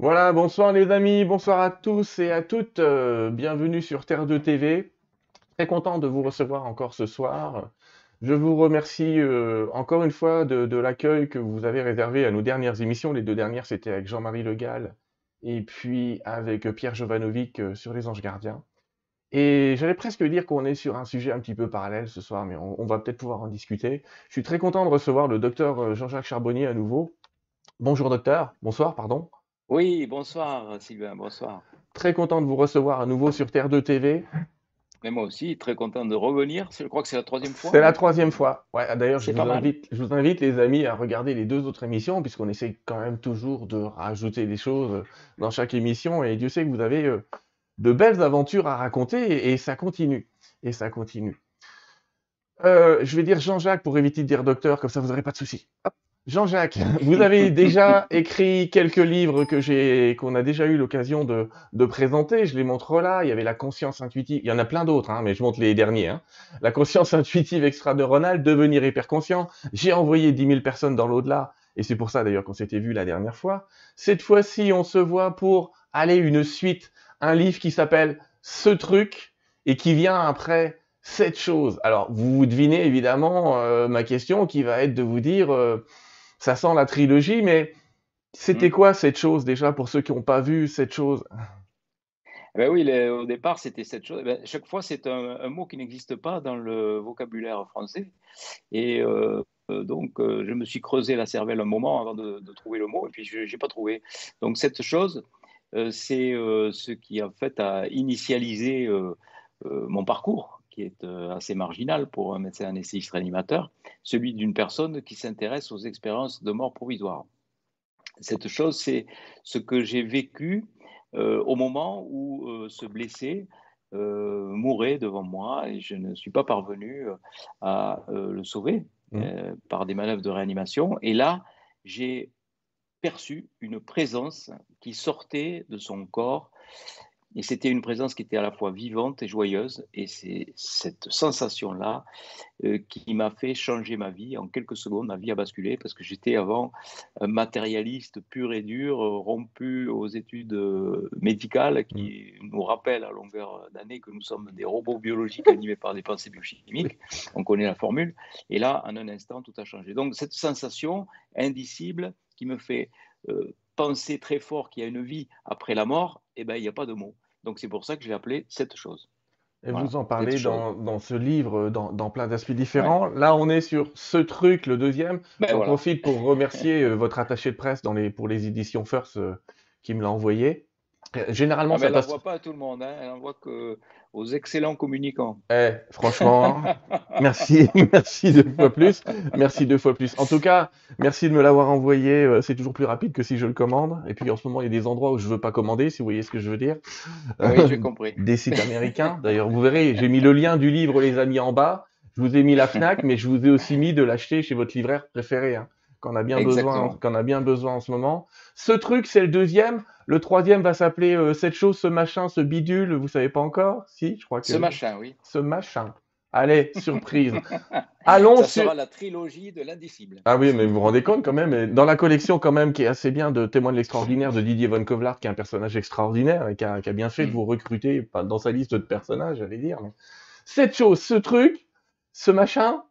Voilà, bonsoir les amis, bonsoir à tous et à toutes, euh, bienvenue sur Terre 2 TV. Très content de vous recevoir encore ce soir. Je vous remercie euh, encore une fois de, l'accueil que vous avez réservé à nos dernières émissions. Les deux dernières, c'était avec Jean-Marie Le Gall et puis avec Pierre Jovanovic euh, sur les Anges Gardiens. Et j'allais presque dire qu'on est sur un sujet un petit peu parallèle ce soir, mais on, on va peut-être pouvoir en discuter. Je suis très content de recevoir le docteur Jean-Jacques Charbonnier à nouveau. Bonjour docteur, bonsoir, pardon. Oui, bonsoir Sylvain, bonsoir. Très content de vous recevoir à nouveau sur Terre 2 TV. Mais moi aussi, très content de revenir. Je crois que c'est la troisième fois. C'est la troisième fois. Ouais, d'ailleurs, je vous invite, je vous invite, les amis, à regarder les deux autres émissions, puisqu'on essaie quand même toujours de rajouter des choses dans chaque émission. Et Dieu sait que vous avez euh, de belles aventures à raconter, et, et ça continue. Et ça continue. Euh, je vais dire Jean-Jacques pour éviter de dire docteur, comme ça vous n'aurez pas de soucis. Hop. Jean-Jacques, vous avez déjà écrit quelques livres que j'ai, qu'on a déjà eu l'occasion de, présenter. Je les montre là. Il y avait la conscience intuitive. Il y en a plein d'autres, hein, mais je montre les derniers. hein. La conscience intuitive extraneuronale, devenir hyperconscient. J'ai envoyé 10 000 personnes dans l'au-delà. Et c'est pour ça d'ailleurs qu'on s'était vu la dernière fois. Cette fois-ci, on se voit pour aller une suite, un livre qui s'appelle Ce truc et qui vient après cette chose. Alors, vous vous devinez évidemment euh, ma question qui va être de vous dire, euh, ça sent la trilogie, mais c'était Hmm. quoi cette chose déjà pour ceux qui n'ont pas vu cette chose? Eh Ben oui, le- au départ, c'était cette chose. Eh ben, chaque fois, c'est un, un mot qui n'existe pas dans le vocabulaire français. Et euh, euh, donc, euh, je me suis creusé la cervelle un moment avant de, de trouver le mot, et puis je n'ai pas trouvé. Donc, cette chose, euh, c'est ce qui, en fait, a initialisé mon parcours, qui est euh, assez marginal pour un médecin anesthésiste réanimateur, celui d'une personne qui s'intéresse aux expériences de mort provisoire. Cette chose, c'est ce que j'ai vécu euh, au moment où euh, ce blessé euh, mourait devant moi et je ne suis pas parvenu à le sauver euh, par des manœuvres de réanimation. Et là, j'ai perçu une présence qui sortait de son corps. Et c'était une présence qui était à la fois vivante et joyeuse. Et c'est cette sensation-là euh, qui m'a fait changer ma vie. En quelques secondes, ma vie a basculé parce que j'étais avant un matérialiste pur et dur, euh, rompu aux études euh, médicales qui nous rappellent à longueur d'année que nous sommes des robots biologiques animés par des pensées biochimiques. On connaît la formule. Et là, en un instant, tout a changé. Donc, cette sensation indicible qui me fait euh, penser très fort qu'il y a une vie après la mort, eh ben, il n'y a pas de mots. Donc, c'est pour ça que j'ai appelé cette chose. Et Voilà, vous en parlez dans, dans ce livre, dans, dans plein d'aspects différents. Là, on est sur ce truc, le deuxième. Ben J'en voilà. profite pour remercier euh, votre attaché de presse dans les, pour les éditions First euh, qui me l'a envoyé. Euh, Généralement, Ah, ça elle passe. n'envoie pas à tout le monde, hein. elle envoie que aux excellents communicants. Eh, franchement, merci, merci deux fois plus, merci deux fois plus. En tout cas, merci de me l'avoir envoyé. euh, C'est toujours plus rapide que si je le commande. Et puis en ce moment, il y a des endroits où je veux pas commander, si vous voyez ce que je veux dire. Oui, j'ai compris. Des sites américains. D'ailleurs, vous verrez, j'ai mis le lien du livre, les amis, en bas. Je vous ai mis la Fnac, mais je vous ai aussi mis de l'acheter chez votre libraire préféré, hein, qu'on a bien besoin, qu'on a bien besoin en ce moment. Ce truc, c'est le deuxième. Le troisième va s'appeler euh, cette chose, ce machin, ce bidule. Vous savez pas encore? Si, je crois que Ce machin, oui. ce machin. Allez, surprise. Allons Ça sur. sera la trilogie de l'indicible. Ah oui, mais vous vous rendez compte quand même, dans la collection quand même qui est assez bien de Témoins de l'extraordinaire de Didier Von Kovlart, qui est un personnage extraordinaire et qui a, qui a bien fait de Mm. vous recruter dans sa liste de personnages, j'allais dire. mais Cette chose, ce truc, ce machin,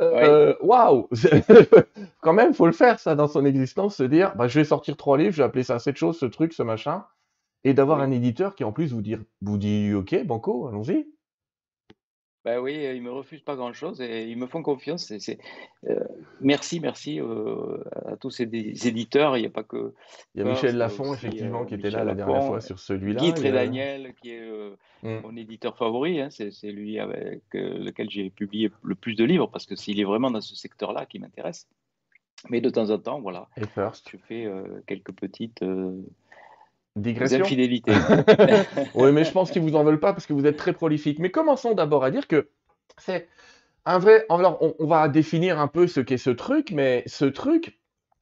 euh, waouh! Quand même, faut le faire ça dans son existence, se dire, bah, je vais sortir trois livres, je vais appeler ça cette chose, ce truc, ce machin, et d'avoir un éditeur qui en plus vous, dire, vous dit, ok, banco, allons-y. Ben oui, ils me refusent pas grand-chose et ils me font confiance. C'est- euh, merci, merci euh, à tous ces éditeurs. Il n'y a pas que Il y a First, Michel il y a Lafon, aussi, effectivement, euh, qui était Michel là la dernière fois sur celui-là. Guy a- Trédaniel, qui est euh, Mm. mon éditeur favori. hein. c'est, lui avec euh, lequel j'ai publié le plus de livres parce que s'il est vraiment dans ce secteur-là qui m'intéresse. Mais de temps en temps, voilà, Et First. je fais euh, quelques petites euh, Digression. infidélités. Oui, mais je pense qu'ils vous en veulent pas parce que vous êtes très prolifique. Mais commençons d'abord à dire que c'est un vrai. Alors, on, on va définir un peu ce qu'est ce truc, mais ce truc,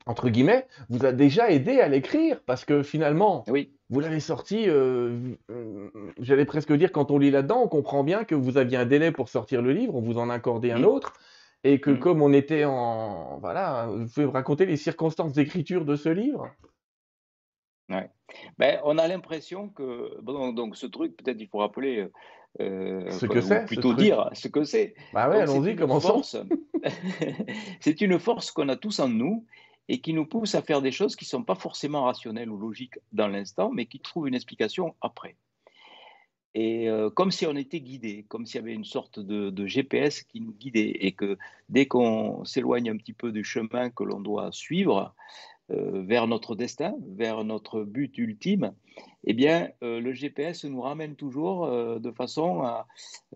entre guillemets, vous a déjà aidé à l'écrire parce que finalement, oui, vous l'avez sorti. euh, euh, J'allais presque dire, quand on lit là-dedans, on comprend bien que vous aviez un délai pour sortir le livre, on vous en a accordé un autre. Et que Mm. comme on était en... Voilà, vous pouvez me raconter les circonstances d'écriture de ce livre? Ouais. Ben, on a l'impression que bon, donc ce truc, peut-être il faut rappeler, euh, Ce que c'est, ce plutôt truc. dire ce que c'est. Bah ouais, allons-y, une commençons. force, c'est une force qu'on a tous en nous et qui nous pousse à faire des choses qui ne sont pas forcément rationnelles ou logiques dans l'instant, mais qui trouvent une explication après. Et euh, comme si on était guidé, comme s'il y avait une sorte de, de GPS qui nous guidait, et que dès qu'on s'éloigne un petit peu du chemin que l'on doit suivre, euh, vers notre destin, vers notre but ultime, eh bien, euh, le GPS nous ramène toujours euh, de façon à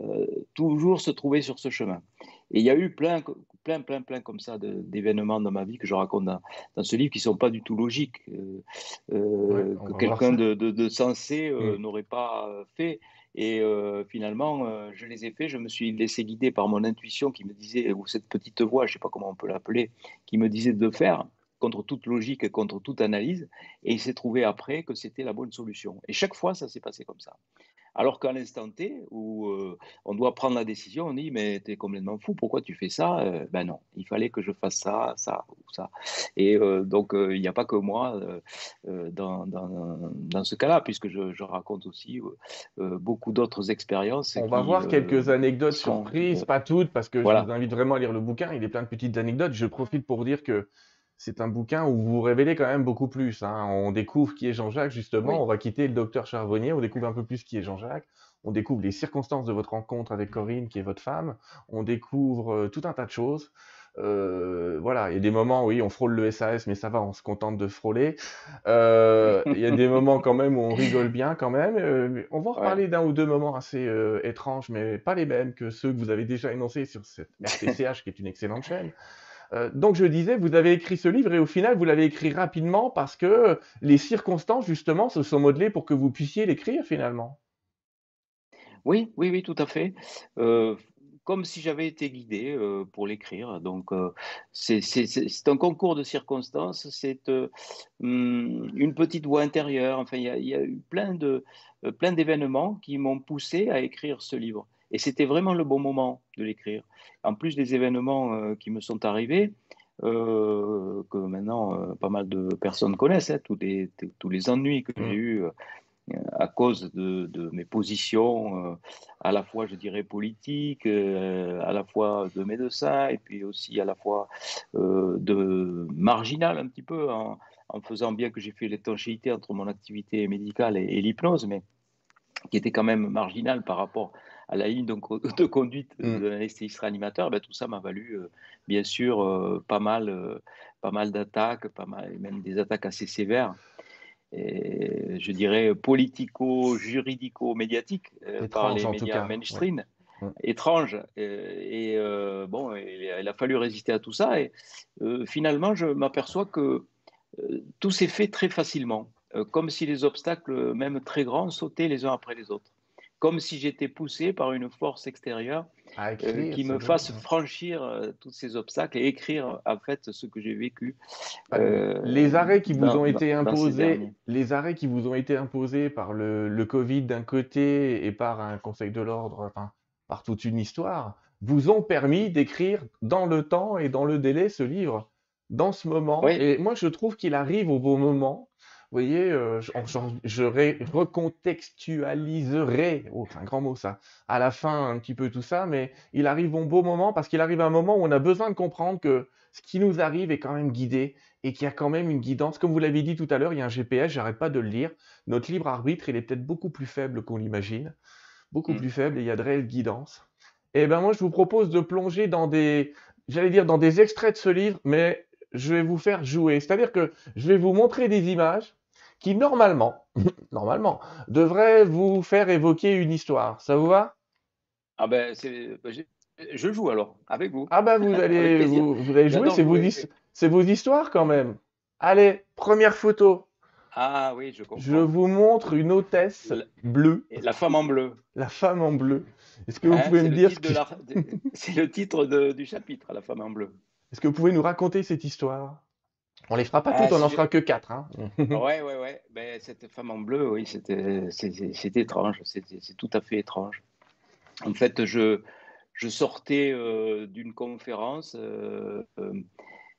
euh, toujours se trouver sur ce chemin. Et il y a eu plein, plein, plein, plein comme ça d'événements dans ma vie que je raconte dans, dans ce livre qui sont pas du tout logiques, euh, Ouais, euh, que quelqu'un de, de- de sensé euh, Mm. n'aurait pas euh, fait. Et euh, finalement, euh, je les ai faits. Je me suis laissé guider par mon intuition qui me disait, ou cette petite voix, je sais pas comment on peut l'appeler, qui me disait de faire contre toute logique et contre toute analyse. Et il s'est trouvé après que c'était la bonne solution. Et chaque fois, ça s'est passé comme ça. Alors qu'à l'instant T, où euh, on doit prendre la décision, on dit Mais t'es complètement fou, pourquoi tu fais ça? Euh, Ben non, il fallait que je fasse ça, ça ou ça. Et euh, donc, il n'y a pas que moi dans, dans, dans ce cas-là, puisque je, je raconte aussi beaucoup d'autres expériences On va voir quelques anecdotes sont. surprises, pas toutes, parce que je vous voilà. invite vraiment à lire le bouquin. Il est plein de petites anecdotes. Je profite pour dire que c'est un bouquin où vous vous révélez quand même beaucoup plus. hein. On découvre qui est Jean-Jacques, justement. Oui, On va quitter le docteur Charbonnier. On découvre un peu plus qui est Jean-Jacques. On découvre les circonstances de votre rencontre avec Corinne, qui est votre femme. On découvre euh, tout un tas de choses. Euh, voilà, il y a des moments, oui, on frôle le SAS, mais ça va, on se contente de frôler. Euh, il y a des moments quand même où on rigole bien quand même. On va en ouais. reparler d'un ou deux moments assez étranges, mais pas les mêmes que ceux que vous avez déjà énoncés sur cette RTCH, qui est une excellente chaîne. Euh, donc je disais, vous avez écrit ce livre et au final, vous l'avez écrit rapidement parce que les circonstances, justement, se sont modelées pour que vous puissiez l'écrire finalement. Oui, oui, oui, tout à fait. Euh, comme si j'avais été guidé euh, pour l'écrire. Donc, c'est un concours de circonstances, c'est hum, une petite voix intérieure. Enfin, il y a, eu plein d'événements qui m'ont poussé à écrire ce livre. Et c'était vraiment le bon moment de l'écrire. En plus des événements euh, qui me sont arrivés, euh, que maintenant euh, pas mal de personnes connaissent, hein, tous les, tous les ennuis que j'ai Mm. eus à cause de, de mes positions, à la fois, je dirais, politiques, à la fois de médecin, et puis aussi à la fois de marginal un petit peu, en, en faisant bien que j'ai fait l'étanchéité entre mon activité médicale et, et l'hypnose, mais qui était quand même marginal par rapport à la ligne de, de conduite Mm. de l'anesthésiste réanimateur, ben, tout ça m'a valu, euh, bien sûr, euh, pas mal, euh, pas mal d'attaques, pas mal, même des attaques assez sévères et, je dirais, politico-juridico-médiatique euh, par Étrange les médias mainstream, Mm. étrange. Et euh, bon, il, il a fallu résister à tout ça. Et euh, finalement, je m'aperçois que euh, tout s'est fait très facilement, euh, comme si les obstacles, même très grands, sautaient les uns après les autres. Comme si j'étais poussé par une force extérieure euh, qui me fasse franchir euh, tous ces obstacles et écrire en fait ce que j'ai vécu Bah, euh, Les arrêts qui vous dans, ont été imposés, les arrêts qui vous ont été imposés par le, le Covid d'un côté et par un Conseil de l'ordre, enfin, par toute une histoire, vous ont permis d'écrire dans le temps et dans le délai ce livre, dans ce moment. Oui, Et moi, je trouve qu'il arrive au bon moment. Vous voyez, euh, je, j'en- je ré- recontextualiserai, oh, c'est un grand mot ça, à la fin un petit peu tout ça, mais il arrive au bon moment parce qu'il arrive à un moment où on a besoin de comprendre que ce qui nous arrive est quand même guidé et qu'il y a quand même une guidance. Comme vous l'avez dit tout à l'heure, il y a un GPS, j'arrête pas de le lire. Notre libre arbitre, il est peut-être beaucoup plus faible qu'on l'imagine, beaucoup Mm. plus faible et il y a de réelles guidances. Et ben moi, je vous propose de plonger dans des, j'allais dire dans des extraits de ce livre, mais je vais vous faire jouer. C'est-à-dire que je vais vous montrer des images qui normalement, normalement, devraient vous faire évoquer une histoire. Ça vous va? Ah ben, ben, je joue alors, avec vous, Ah bah vous allez vous, vous allez jouer, c'est vos, histoires quand même. Allez, première photo. Ah oui, je Je comprends. vous montre une hôtesse La, bleue, la femme en bleu, la femme en bleu. Est-ce que vous hein, pouvez me dire ce la, c'est le titre de- du chapitre, la femme en bleu. Est-ce que vous pouvez nous raconter cette histoire? On les fera pas Ah, toutes, on si en je, fera que quatre, hein. ouais, ouais, ouais. Ben, cette femme en bleu, oui, c'était, étrange, c'est, tout à fait étrange. En fait, je, je sortais euh, d'une conférence euh,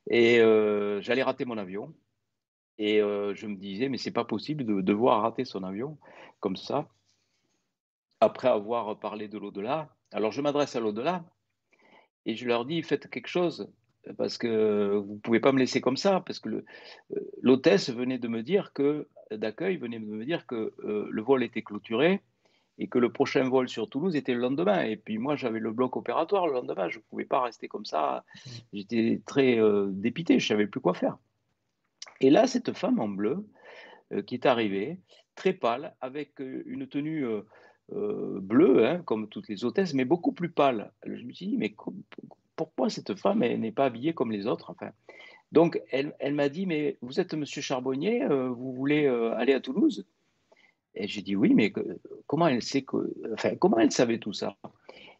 et euh, j'allais rater mon avion. Et je me disais, mais c'est pas possible de devoir rater son avion comme ça, après avoir parlé de l'au-delà. Alors je m'adresse à l'au-delà et je leur dis, faites quelque chose, parce que vous ne pouvez pas me laisser comme ça, parce que euh, l'hôtesse venait de me dire que, d'accueil venait de me dire que euh, le vol était clôturé et que le prochain vol sur Toulouse était le lendemain. Et puis moi, j'avais le bloc opératoire le lendemain, je ne pouvais pas rester comme ça. J'étais très dépité, je ne savais plus quoi faire. Et là, cette femme en bleu euh, qui est arrivée, très pâle, avec euh, une tenue euh, bleue, hein, comme toutes les hôtesses, mais beaucoup plus pâle. Je me suis dit, mais pourquoi cette femme n'est pas habillée comme les autres enfin, Donc, elle, m'a dit, mais vous êtes monsieur Charbonnier, vous voulez aller à Toulouse? Et j'ai dit, oui, mais comment elle sait que, enfin, comment elle savait tout ça?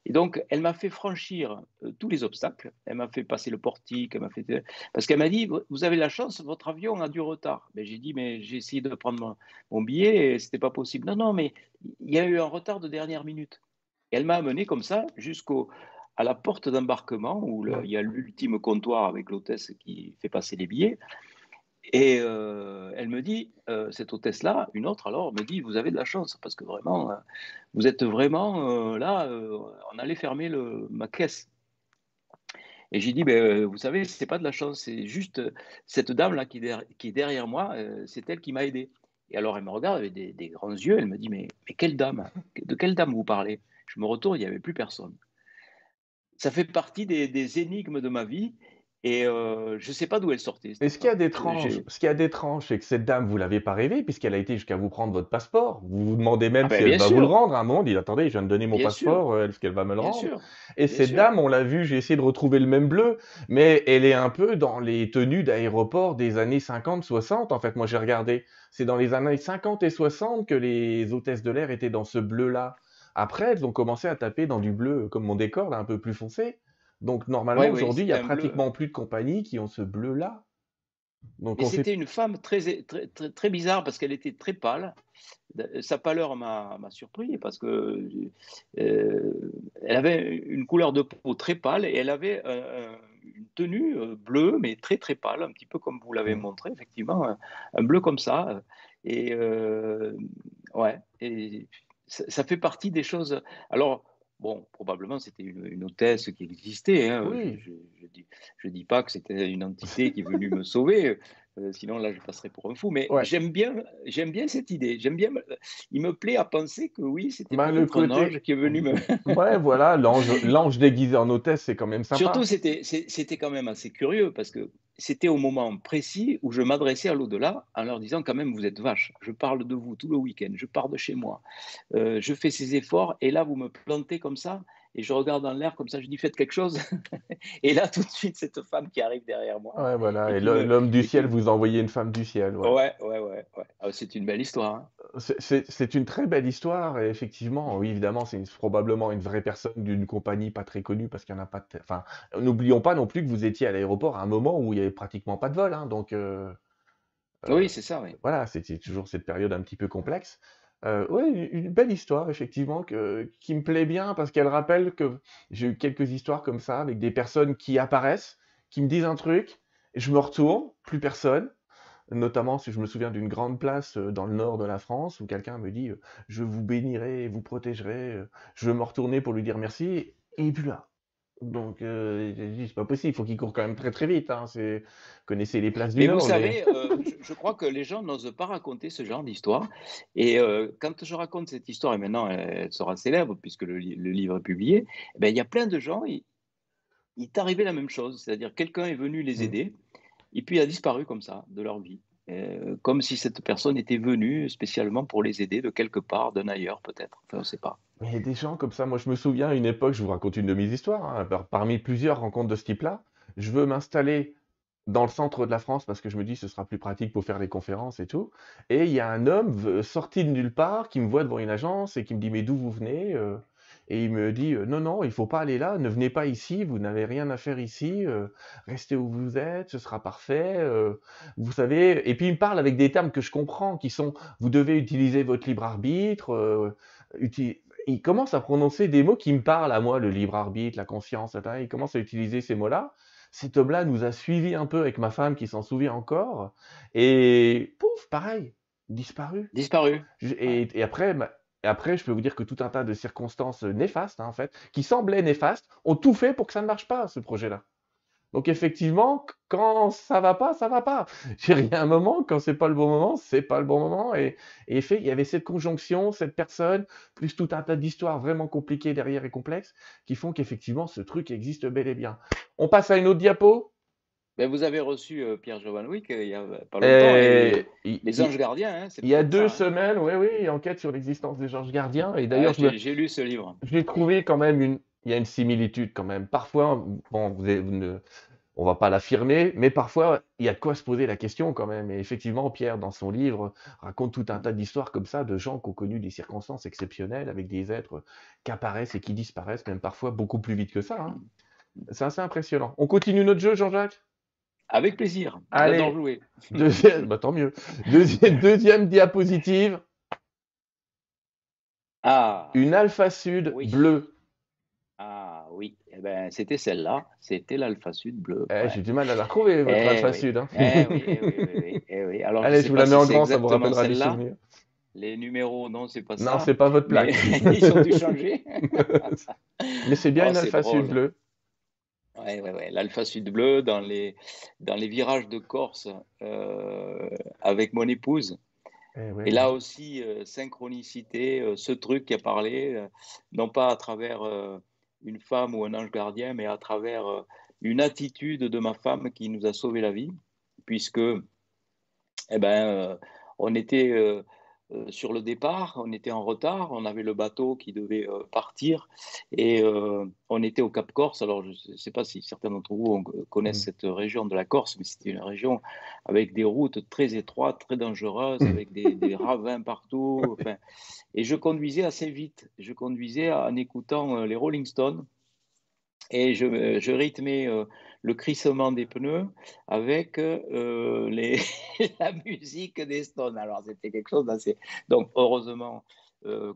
Et donc, elle m'a fait franchir euh, tous les obstacles. Elle m'a fait passer le portique, elle m'a fait... parce qu'elle m'a dit, vous avez la chance, votre avion a du retard. Mais j'ai dit, mais j'ai essayé de prendre mon, billet et c'était pas possible. Non, non, mais il y a eu un retard de dernière minute. Et elle m'a amené comme ça jusqu'au à la porte d'embarquement où il y a l'ultime comptoir avec l'hôtesse qui fait passer les billets. Et euh, elle me dit, euh, cette hôtesse-là, une autre alors, me dit, vous avez de la chance, parce que vraiment, euh, vous êtes vraiment là, on allait fermer le, ma caisse. Et j'ai dit, ben, vous savez, c'est pas de la chance, c'est juste cette dame-là qui, qui, est derrière moi, c'est elle qui m'a aidé. Et alors elle me regarde avec des, grands yeux, elle me dit, mais, mais quelle dame? De quelle dame vous parlez? Je me retourne, il n'y avait plus personne. Ça fait partie des, des énigmes de ma vie. Et euh, je ne sais pas d'où elle sortait. Mais ce qu'il y a d'étrange, ce qu'il y a d'étrange, c'est que cette dame, vous l'avez pas rêvé, puisqu'elle a été jusqu'à vous prendre votre passeport. Vous vous demandez même ah si ben, elle va vous le rendre. À un moment, dit attendez, je viens de donner mon passeport, est-ce qu'elle va me le rendre Et cette dame, on l'a vu, j'ai essayé de retrouver le même bleu, mais elle est un peu dans les tenues d'aéroport des années 50-60. En fait, moi j'ai regardé, c'est dans les années 50 et 60 que les hôtesses de l'air étaient dans ce bleu-là. Après, elles ont commencé à taper dans du bleu, comme mon décor, là, un peu plus foncé. Donc normalement, aujourd'hui, il n'y a pratiquement plus de compagnies qui ont ce bleu-là. Donc c'était une femme très, très, très, bizarre parce qu'elle était très pâle. Sa pâleur m'a surpris parce que euh, elle avait une couleur de peau très pâle et elle avait une tenue euh, bleue mais très très pâle, un petit peu comme vous l'avez mmh. montré effectivement, un, bleu comme ça. Et euh, ouais, et ça, fait partie des choses. Alors Bon, probablement c'était une, hôtesse qui existait. Hein. Je ne dis, pas que c'était une entité qui est venue me sauver. Euh, sinon, là, je passerais pour un fou. Mais j'aime bien, j'aime bien cette idée. J'aime bien. Il me plaît à penser que oui, c'était bah, un ange qui est venu me. ouais, voilà, l'ange déguisé en hôtesse, c'est quand même sympa. Surtout, c'était, c'était quand même assez curieux parce que c'était au moment précis où je m'adressais à l'au-delà en leur disant quand même, vous êtes vache. Je parle de vous tout le week-end. Je pars de chez moi. Euh, je fais ces efforts et là, vous me plantez comme ça et je regarde dans l'air comme ça, je dis faites quelque chose. et là, tout de suite, cette femme qui arrive derrière moi. Ouais, voilà. Et, l'homme du ciel, vous envoyez une femme du ciel. Ouais, ouais, ouais. ouais, ah, c'est une belle histoire. Hein. C'est une très belle histoire. Et effectivement, oui, évidemment, c'est probablement une vraie personne d'une compagnie pas très connue parce qu'il n'y en a pas. De... Enfin, n'oublions pas non plus que vous étiez à l'aéroport à un moment où il n'y avait pratiquement pas de vol. Hein, donc. Euh, oui, c'est ça, oui. Voilà, c'était toujours cette période un petit peu complexe. Euh, ouais, une belle histoire, effectivement, qui me plaît bien parce qu'elle rappelle que j'ai eu quelques histoires comme ça avec des personnes qui apparaissent, qui me disent un truc, et je me retourne, plus personne. Notamment si je me souviens d'une grande place euh, dans le nord de la France où quelqu'un me dit euh, Je vous bénirai, vous protégerai, je veux me retourner pour lui dire merci, et plus là. Donc, euh, c'est pas possible, il faut qu'il court quand même très très vite. Hein. C'est... connaissez les places du mais Nord. Vous savez, euh, je, crois que les gens n'osent pas raconter ce genre d'histoire. Et euh, quand je raconte cette histoire, et maintenant elle sera célèbre puisque le, livre est publié, eh ben, il y a plein de gens, il, il est arrivé la même chose. C'est-à-dire quelqu'un est venu les mmh. aider et puis il a disparu comme ça de leur vie. Euh, comme si cette personne était venue spécialement pour les aider de quelque part, d'un ailleurs peut-être. Enfin, on ne sait pas. Mais des gens comme ça. Moi, je me souviens à une époque, je vous raconte une de mes histoires, hein, parmi plusieurs rencontres de ce type-là. Je veux m'installer dans le centre de la France parce que je me dis ce sera plus pratique pour faire des conférences et tout. Et il y a un homme sorti de nulle part qui me voit devant une agence et qui me dit mais d'où vous venez euh? Et il me dit non non il faut pas aller là, ne venez pas ici, vous n'avez rien à faire ici, restez où vous êtes, ce sera parfait. vous savez. Et puis il me parle avec des termes que je comprends qui sont vous devez utiliser votre libre arbitre. Il commence à prononcer des mots qui me parlent à moi, le libre arbitre, la conscience, il commence à utiliser ces mots-là cet homme-là nous a suivis un peu avec ma femme qui s'en souvient encore. Et pouf, pareil, disparu. Disparu. Et, après, après, je peux vous dire que tout un tas de circonstances néfastes, hein, en fait, qui semblaient néfastes, ont tout fait pour que ça ne marche pas, ce projet-là. Donc effectivement, quand ça va pas, ça va pas. Y a un moment, quand c'est pas le bon moment, c'est pas le bon moment. Et, et fait, il y avait cette conjonction, cette personne, plus tout un tas d'histoires vraiment compliquées derrière et complexes, qui font qu'effectivement, ce truc existe bel et bien. On passe à une autre diapo. Ben, vous avez reçu euh, Pierre Jovanwick euh, il y a pas longtemps. les anges gardiens. Hein, il y a deux hein. semaines, oui, oui, enquête sur l'existence des anges gardiens. Et d'ailleurs, j'ai lu ce livre. Je l'ai trouvé quand même une, il y a une similitude quand même. Parfois, bon, vous, ne, on va pas l'affirmer, mais parfois, il y a de quoi se poser la question quand même. Et effectivement, Pierre, dans son livre, raconte tout un tas d'histoires comme ça de gens qui ont connu des circonstances exceptionnelles avec des êtres qui apparaissent et qui disparaissent, même parfois beaucoup plus vite que ça. Hein. C'est assez impressionnant. On continue notre jeu, Jean-Jacques? Avec plaisir. Allez, jouer. Deuxième, bah, tant mieux. Deuxième, deuxième diapositive. Ah. Une alpha sud bleue. Oui, eh ben, c'était celle-là, c'était l'Alpha Sud bleu. Eh, J'ai du mal à la retrouver, votre eh Alpha Sud. Hein. Eh oui, eh oui, eh oui, Alors, Allez, je, vous la mets en grand, ça vous rappellera des souvenirs. Les numéros, non, c'est pas ça. Non, c'est pas votre plaque. ils ont dû changer. Mais c'est bien oh, une Alpha Sud bleu. Oui, oui, oui. L'Alpha Sud bleu dans les, dans les virages de Corse euh, avec mon épouse. Et là aussi, euh, synchronicité, euh, ce truc qui a parlé, non pas à travers une femme ou un ange gardien, mais à travers euh, une attitude de ma femme qui nous a sauvé la vie, puisque eh ben, euh, on était euh, sur le départ, on était en retard, on avait le bateau qui devait partir et on était au Cap Corse. Alors, je ne sais pas si certains d'entre vous connaissent mm. cette région de la Corse, mais c'était une région avec des routes très étroites, très dangereuses, mm. avec des, ravins partout. Et je conduisais assez vite. Je conduisais en écoutant euh, les Rolling Stones et je, euh, je rythmais euh, le crissement des pneus avec les, la musique des Stones. Alors c'était quelque chose d'assez. Donc heureusement.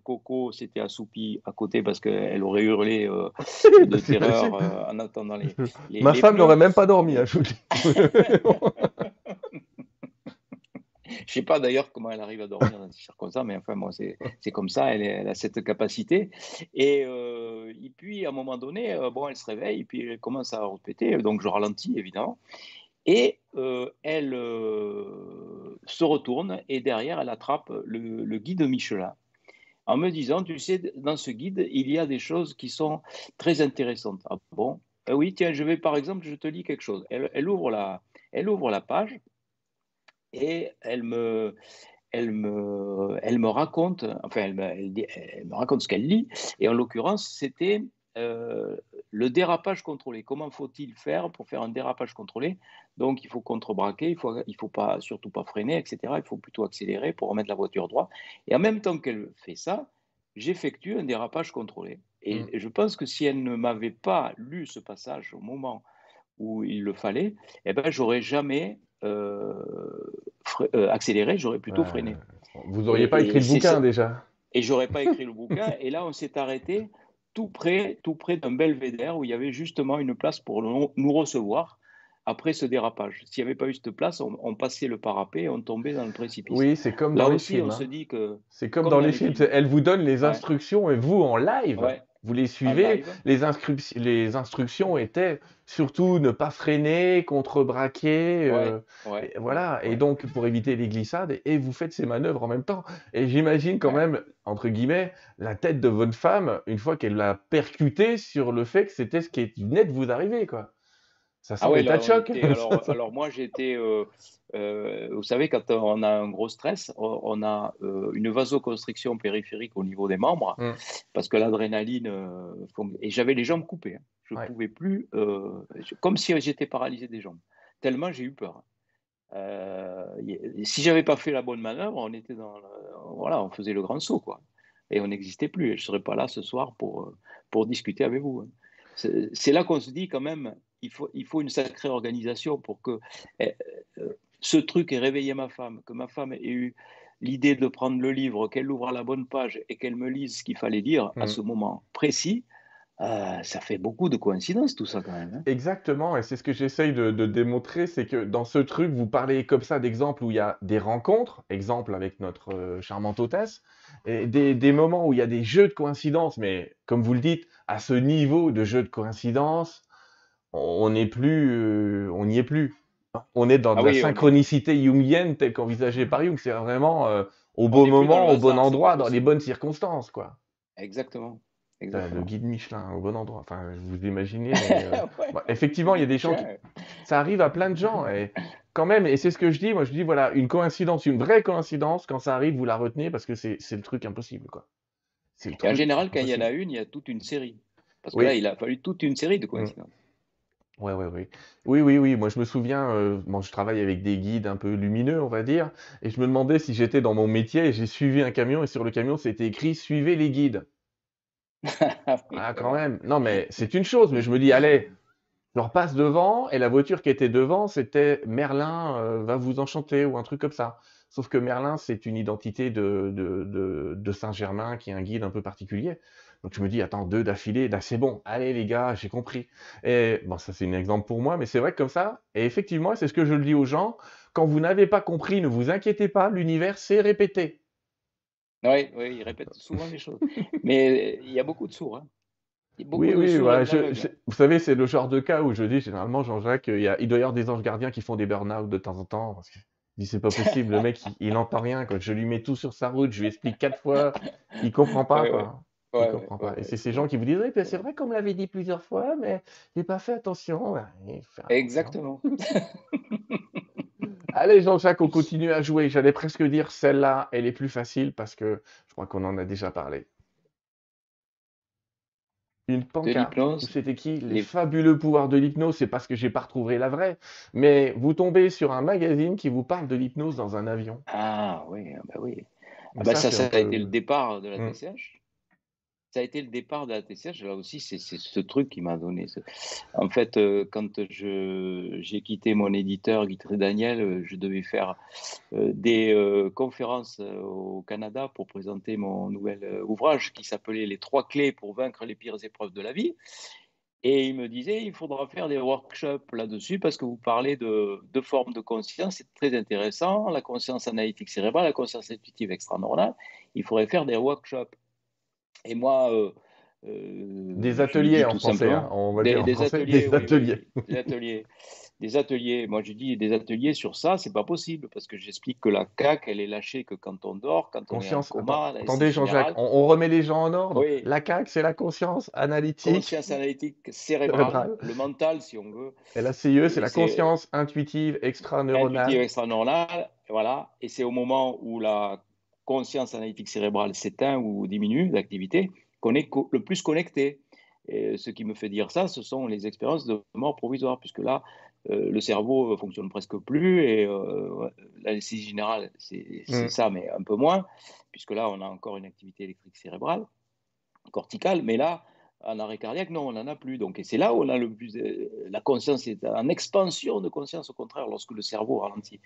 Coco s'était assoupie à côté parce qu'elle aurait hurlé de terreur en attendant les. les Ma femme n'aurait même pas dormi, hein, je Je sais pas d'ailleurs comment elle arrive à dormir dans ces circonstances, mais enfin, moi, c'est comme ça, elle, a cette capacité. Et, euh, et, puis, à un moment donné, euh, bon, elle se réveille, et puis elle commence à répéter, donc je ralentis, évidemment. Et euh, elle se retourne, et derrière, elle attrape le, guide Michelin, en me disant, tu sais, dans ce guide, il y a des choses qui sont très intéressantes. Ah bon? Oui, tiens, je vais, par exemple, je te lis quelque chose. Elle ouvre, la, elle ouvre la page, et elle me, elle me, elle me raconte, enfin, elle me, elle, me raconte ce qu'elle lit, et en l'occurrence, c'était euh, le dérapage contrôlé. Comment faut-il faire pour faire un dérapage contrôlé? Donc, il faut contrebraquer, il faut, il faut pas, surtout pas freiner, etc. Il faut plutôt accélérer pour remettre la voiture droite. Et en même temps qu'elle fait ça, j'effectue un dérapage contrôlé. Et mmh. je pense que si elle ne m'avait pas lu ce passage au moment où il le fallait, eh ben, j'aurais jamais accéléré, j'aurais plutôt freiné. Vous n'auriez pas écrit le bouquin déjà? Et j'aurais pas écrit le bouquin. Et là, on s'est arrêté tout près, tout près d'un belvédère où il y avait justement une place pour nous recevoir après ce dérapage. S'il n'y avait pas eu cette place, on, passait le parapet et on tombait dans le précipice. Oui, c'est comme dans les films. On se hein. dit que c'est comme, dans, les, films. Elle vous donne les instructions et vous en live. Vous les suivez. Les, les, instructions étaient surtout ne pas freiner, contrebraquer. Euh, voilà. Et donc, pour éviter les glissades, et vous faites ces manœuvres en même temps. Et j'imagine quand même, entre guillemets, la tête de votre femme, une fois qu'elle l'a percuté sur le fait que c'était ce qui venait de vous arriver, quoi. Ça ah ouais, de choc. alors, moi, j'étais, euh, euh, vous savez, quand on a un gros stress, on a euh, une vasoconstriction périphérique au niveau des membres, mm. parce que l'adrénaline, et j'avais les jambes coupées. Hein. Je ne pouvais plus, comme si j'étais paralysé des jambes, tellement j'ai eu peur. si j'avais pas fait la bonne manœuvre, on était dans, voilà, on faisait le grand saut, quoi, et on n'existait plus. Et je serais pas là ce soir pour pour discuter avec vous. Hein. C'est là qu'on se dit quand même, il faut, il faut une sacrée organisation pour que eh, euh, ce truc ait réveillé ma femme, que ma femme ait eu l'idée de prendre le livre, qu'elle ouvre à la bonne page et qu'elle me lise ce qu'il fallait lire à mmh. ce moment précis. Euh, ça fait beaucoup de coïncidences tout ça quand même. hein. Exactement, et c'est ce que j'essaye de, de démontrer, c'est que dans ce truc, vous parlez comme ça d'exemples où il y a des rencontres, exemple avec notre euh, charmante hôtesse, et des, des moments où il y a des jeux de coïncidence, mais comme vous le dites, à ce niveau de jeu de coïncidence, on n'est plus, euh, on n'y est plus. On est dans Ah de la oui, synchronicité jungienne telle qu'envisagée par Jung, c'est vraiment euh, au on bon le moment, au bon endroit, dans les bonnes circonstances, quoi. Exactement, Le exactement. guide Michelin au bon endroit. Enfin, vous imaginez, mais euh, Ouais, bon, effectivement, il y a des gens qui, ça arrive à plein de gens et quand même, et c'est ce que je dis, moi je dis voilà, une coïncidence, une vraie coïncidence, quand ça arrive, vous la retenez parce que c'est le truc impossible, quoi. C'est le Et en général, quand il y en a une, il y a toute une série. Parce que là, il a fallu toute une série de coïncidences. Ouais, ouais, oui. Oui, oui, oui, moi je me souviens, euh, bon, je travaille avec des guides un peu lumineux, on va dire, et je me demandais si j'étais dans mon métier et j'ai suivi un camion et sur le camion c'était écrit suivez les guides. Ah oui, Ah, quand même. Non, mais c'est une chose, mais je me dis, allez, je repasse devant et la voiture qui était devant, c'était Merlin euh, va vous enchanter ou un truc comme ça. Sauf que Merlin, c'est une identité de, de, de, de Saint-Germain qui est un guide un peu particulier. Donc je me dis, attends, deux d'affilée, là c'est bon, allez les gars, j'ai compris. Et bon, ça c'est un exemple pour moi, mais c'est vrai que comme ça, et effectivement, c'est ce que je le dis aux gens, quand vous n'avez pas compris, ne vous inquiétez pas, l'univers s'est répété. Oui, oui, il répète souvent les choses. Mais il y a beaucoup de sourds. hein. Oui, oui, ouais, je- je- vous savez, c'est le genre de cas où je dis généralement, Jean-Jacques, il y a, il doit y avoir des anges gardiens qui font des burn-out de temps en temps. Parce que je dis, c'est pas possible, le mec, il, il entend rien, quoi. Je lui mets tout sur sa route, je lui explique quatre fois, il comprend pas, ouais, quoi. Ouais, ouais. Et c'est ces gens qui vous disent, oui, ben, c'est vrai. qu'on me l'avait dit plusieurs fois, mais j'ai pas fait attention. Exactement. Allez, Jean-Jacques, on continue à jouer. J'allais presque dire celle-là, elle est plus facile parce que je crois qu'on en a déjà parlé. Une pancarte. C'était qui? Les les... fabuleux pouvoirs de l'hypnose. C'est parce que j'ai pas retrouvé la vraie. Mais vous tombez sur un magazine qui vous parle de l'hypnose dans un avion. Ah oui, ah bah oui. Ah bah ça, ça, ça a été le départ de la. TCH. Ça a été le départ de la TCH. Là aussi, c'est ce truc qui m'a donné. En fait, euh, quand j'ai quitté mon éditeur Guy Daniel, euh, je devais faire euh, des conférences au Canada pour présenter mon nouvel ouvrage qui s'appelait Les trois clés pour vaincre les pires épreuves de la vie. Et il me disait, il faudra faire des workshops là-dessus parce que vous parlez de deux formes de conscience, c'est très intéressant, la conscience analytique cérébrale, la conscience intuitive extranormale. Il faudrait faire des workshops. Et moi, euh, euh, Des ateliers en français, hein. On va le dire des, en des français. ateliers, Des oui, ateliers. oui, des ateliers, des ateliers. Moi, je dis des ateliers sur ça, c'est pas possible parce que j'explique que la CAC, elle est lâchée que quand on dort, quand on est en. Attends, coma, la attendez, Jean-Jacques, on, on remet les gens en ordre. Oui, La CAQ, c'est la conscience analytique conscience analytique cérébrale, cérébrale. le mental, si on veut. Et la CIE, c'est la conscience intuitive intuitive extraneuronale. voilà. Et c'est au moment où la conscience analytique cérébrale s'éteint ou diminue d'activité qu'on est le plus connecté. Et ce qui me fait dire ça, ce sont les expériences de mort provisoire, puisque là, euh, le cerveau euh, fonctionne presque plus et euh, l'anesthésie générale, c'est c'est Mm. ça, mais un peu moins, puisque là, on a encore une activité électrique cérébrale, corticale, mais là, en arrêt cardiaque, non, on n'en a plus. Donc, et c'est là où on a le plus. euh, la conscience est en expansion de conscience, au contraire, lorsque le cerveau ralentit.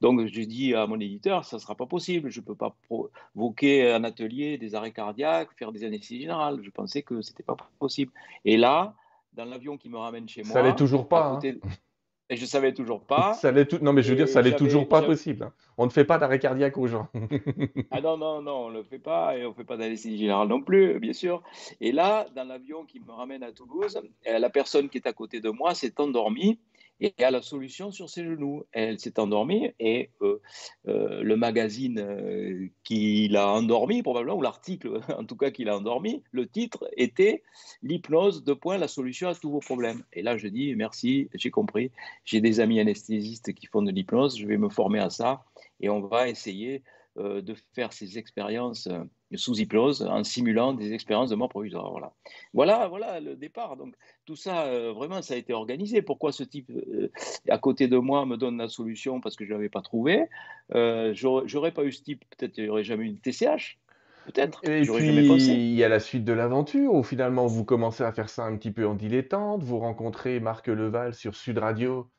Donc, je dis à mon éditeur, ça ne sera pas possible. Je ne peux pas provoquer un atelier des arrêts cardiaques, faire des anesthésies générales. Je pensais que ce n'était pas possible. Et là, dans l'avion qui me ramène chez Ça l'est moi, toujours pas. Hein. Et je savais toujours pas. Ça tout... Non, mais je veux dire, ça l'est toujours pas possible. hein. On ne fait pas d'arrêt cardiaque aux gens. Ah non, non, non, on ne le fait pas et on ne fait pas d'anesthésie générale non plus, bien sûr. Et là, dans l'avion qui me ramène à Toulouse, euh, la personne qui est à côté de moi s'est endormie et a la solution sur ses genoux. Elle s'est endormie et euh, euh, le magazine euh, qui l'a endormi, probablement, ou l'article en tout cas qui l'a endormi, le titre était L'hypnose, de point, la solution à tous vos problèmes. Et là, je dis merci, j'ai compris. J'ai des amis anesthésistes qui font de l'hypnose, je vais me former à ça et on va essayer de faire ces expériences sous hypnose en simulant des expériences de mort provisoire. Voilà, voilà, voilà le départ. Donc tout ça, euh, vraiment, ça a été organisé. Pourquoi ce type euh, à côté de moi me donne la solution parce que je ne l'avais pas trouvé? Euh, J'aurais j'aurais pas eu ce type, peut-être aurait jamais eu de TCH. Peut-être, Et j'aurais puis, il y a la suite de l'aventure où finalement vous commencez à faire ça un petit peu en dilettante. Vous rencontrez Marc Leval sur Sud Radio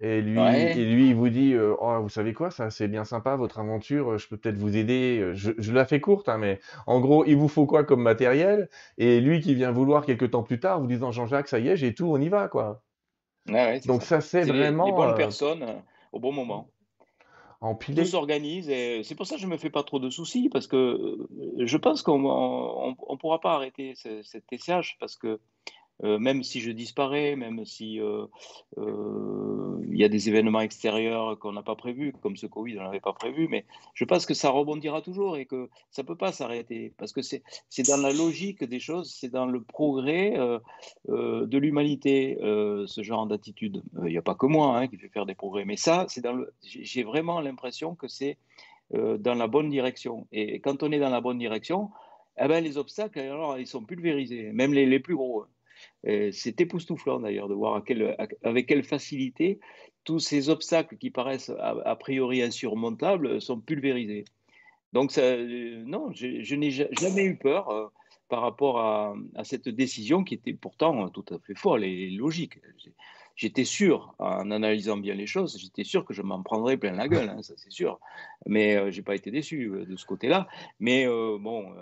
Et lui, Ouais. et lui, il vous dit, euh, oh, vous savez quoi, ça c'est bien sympa votre aventure, euh, je peux peut-être vous aider. Euh, Je, je la fais courte, hein, mais en gros, il vous faut quoi comme matériel? Et lui qui vient vous voir quelques temps plus tard, vous disant, Jean-Jacques, ça y est, j'ai tout, on y va, quoi. Ouais, Donc ça. ça c'est C'est les, les vraiment bonnes euh, personnes euh, au bon moment. Tout empilé. s'organise et c'est pour ça que je me fais pas trop de soucis parce que je pense qu'on on, on pourra pas arrêter ce- cette TCH parce que Euh, même si je disparais, même si euh, euh, il y a des événements extérieurs qu'on n'a pas prévus, comme ce Covid, on n'avait pas prévu, mais je pense que ça rebondira toujours et que ça peut pas s'arrêter parce que c'est dans la logique des choses, c'est dans le progrès de l'humanité, ce genre d'attitude. Il n'y a pas que moi hein, qui fait faire des progrès, mais ça. J'ai vraiment l'impression que c'est dans la bonne direction. Et quand on est dans la bonne direction, eh ben, les obstacles, alors, ils sont pulvérisés, même les, les plus gros. hein. Euh, C'est époustouflant d'ailleurs de voir avec quelle facilité tous ces obstacles qui paraissent a, priori insurmontables sont pulvérisés. Donc, euh, non, je, n'ai ja- jamais eu peur euh, par rapport à, cette décision qui était pourtant tout à fait folle et logique. J'étais sûr, en analysant bien les choses, j'étais sûr que je m'en prendrais plein la gueule, hein, ça c'est sûr. Mais euh, j'ai pas été déçu de ce côté-là. Mais bon,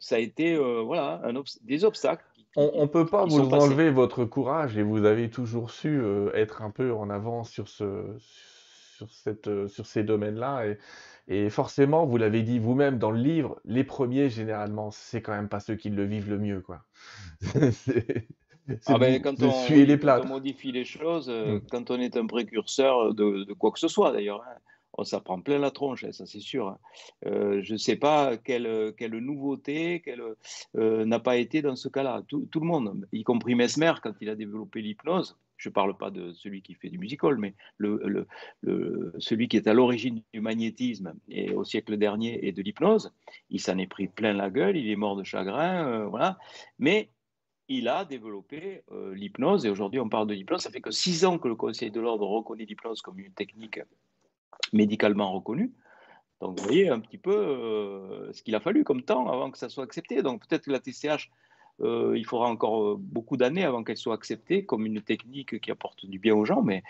ça a été voilà, des obstacles On, on peut pas vous passés. enlever votre courage et vous avez toujours su euh, être un peu en avance sur ce, sur cette, euh, sur ces domaines-là. Et, et forcément, vous l'avez dit vous-même dans le livre, les premiers, généralement, c'est quand même pas ceux qui le vivent le mieux, quoi. C'est c'est Ah de, ben, quand de on, suer les quand on modifie les choses, Mm. euh, quand on est un précurseur de, de quoi que ce soit d'ailleurs, hein, oh, ça prend plein la tronche, hein, ça c'est sûr. hein. Euh, je ne sais pas quelle, quelle nouveauté quelle, euh, n'a pas été dans ce cas-là. Tout, le monde, y compris Mesmer, quand il a développé l'hypnose, je ne parle pas de celui qui fait du musical, mais celui qui est à l'origine du magnétisme et au siècle dernier et de l'hypnose, il s'en est pris plein la gueule, il est mort de chagrin, euh, voilà. Mais il a développé l'hypnose et aujourd'hui on parle de l'hypnose. Ça fait que six ans que le Conseil de l'ordre reconnaît l'hypnose comme une technique médicalement reconnue. Donc vous voyez un petit peu euh, ce qu'il a fallu comme temps avant que ça soit accepté. Donc peut-être que la TCH, euh, il faudra encore euh, beaucoup d'années avant qu'elle soit acceptée comme une technique qui apporte du bien aux gens, mais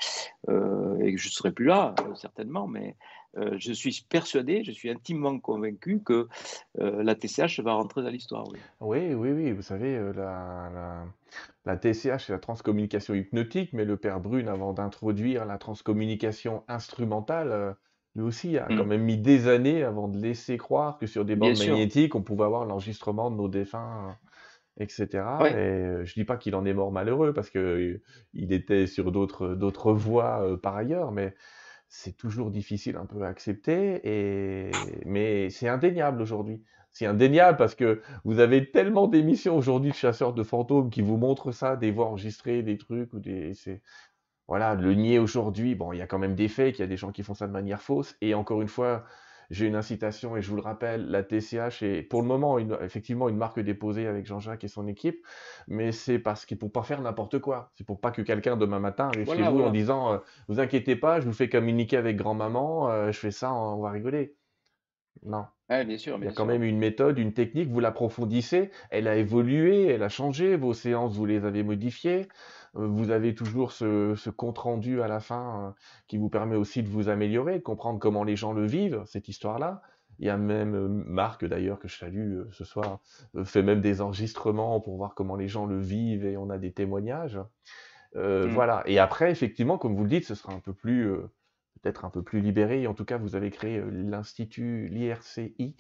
euh, et je ne serai plus là certainement, mais euh, je suis persuadé, je suis intimement convaincu que la TCH va rentrer dans l'histoire. Oui. Oui, oui, oui, vous savez, la, la, la TCH, c'est la transcommunication hypnotique, mais le père Brune, avant d'introduire la transcommunication instrumentale, lui aussi a quand Mm. même mis des années avant de laisser croire que sur des Bien bandes sûr. magnétiques, on pouvait avoir l'enregistrement de nos défunts, etc. Et Ouais. euh, je dis pas qu'il en est mort malheureux, parce que euh, il était sur d'autres d'autres voies euh, par ailleurs, mais c'est toujours difficile un peu à accepter, et... mais c'est indéniable aujourd'hui. C'est indéniable parce que vous avez tellement d'émissions aujourd'hui de chasseurs de fantômes qui vous montrent ça, des voix enregistrées, des trucs, ou des... Voilà, le nier aujourd'hui, bon, il y a quand même des faits, qu'il y a des gens qui font ça de manière fausse, et encore une fois, j'ai une incitation, et je vous le rappelle, la TCH est pour le moment une- effectivement une marque déposée avec Jean-Jacques et son équipe, mais c'est parce qu'il pour pas faire n'importe quoi. C'est pour pas que quelqu'un demain matin arrive chez Voilà, vous en disant euh, vous inquiétez pas, je vous fais communiquer avec grand-maman, euh, je fais ça, on va rigoler. Non. Ouais, bien sûr, Il y a quand sûr. même une méthode, une technique, vous l'approfondissez, elle a évolué, elle a changé, vos séances, vous les avez modifiées, euh, vous avez toujours ce, ce compte-rendu à la fin euh, qui vous permet aussi de vous améliorer, de comprendre comment les gens le vivent, cette histoire-là. Il y a même euh, Marc, d'ailleurs, que je salue ce soir, fait même des enregistrements pour voir comment les gens le vivent et on a des témoignages. Euh, Mm. voilà. Et après, effectivement, comme vous le dites, ce sera un peu plus, euh, peut-être un peu plus libéré. En tout cas, vous avez créé euh, l'Institut, l'IRCI,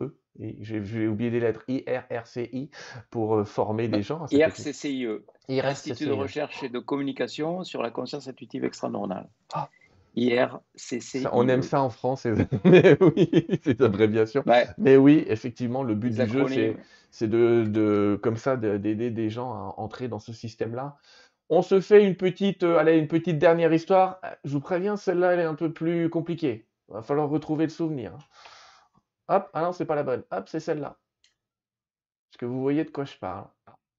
E, et j'ai oublié des lettres, IRRCI, pour euh, former Bah, les gens à cette technique. IRCCIE, Institut de recherche et de communication sur la conscience intuitive extranormale. Ah, IRCCIE. on aime ça en France, mais oui, ces abréviations. Ouais, Mais oui, effectivement, le but les du jeu, c'est de, de, comme ça, de- d'aider des gens à entrer dans ce système-là. On se fait une petite, euh, allez, une petite dernière histoire. Euh, Je vous préviens, celle-là, elle est un peu plus compliquée. Va falloir retrouver le souvenir. hein. Hop, ah non, c'est pas la bonne. Hop, c'est celle-là. Est-ce que vous voyez de quoi je parle?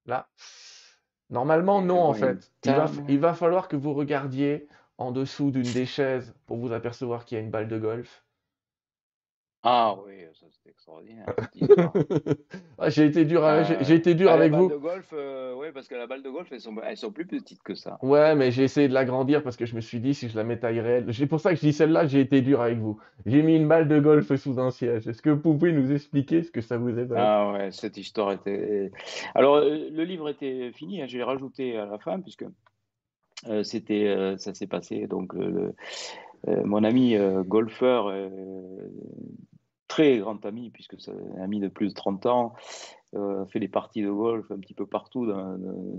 Là. Normalement, non, en fait. Il va, il va falloir que vous regardiez en dessous d'une des chaises pour vous apercevoir qu'il y a une balle de golf. Ah oui, ça c'était extraordinaire. Ah, j'ai été dur, euh, j'ai été dur avec vous. de golf, euh, oui, parce que la balle de golf, elles sont, elles sont plus petites que ça. Ouais, mais j'ai essayé de l'agrandir parce que je me suis dit si je la mets taille réelle. C'est pour ça que je dis celle-là, j'ai été dur avec vous. J'ai mis une balle de golf sous un siège. Est-ce que vous pouvez nous expliquer ce que ça vous est Ah ouais, cette histoire était. Alors, euh, le livre était fini, hein, j'ai rajouté à la fin, puisque c'était, ça s'est passé. Donc, mon ami golfeur très grand ami, puisque c'est un ami de plus de 30 ans, euh, fait des parties de golf un petit peu partout,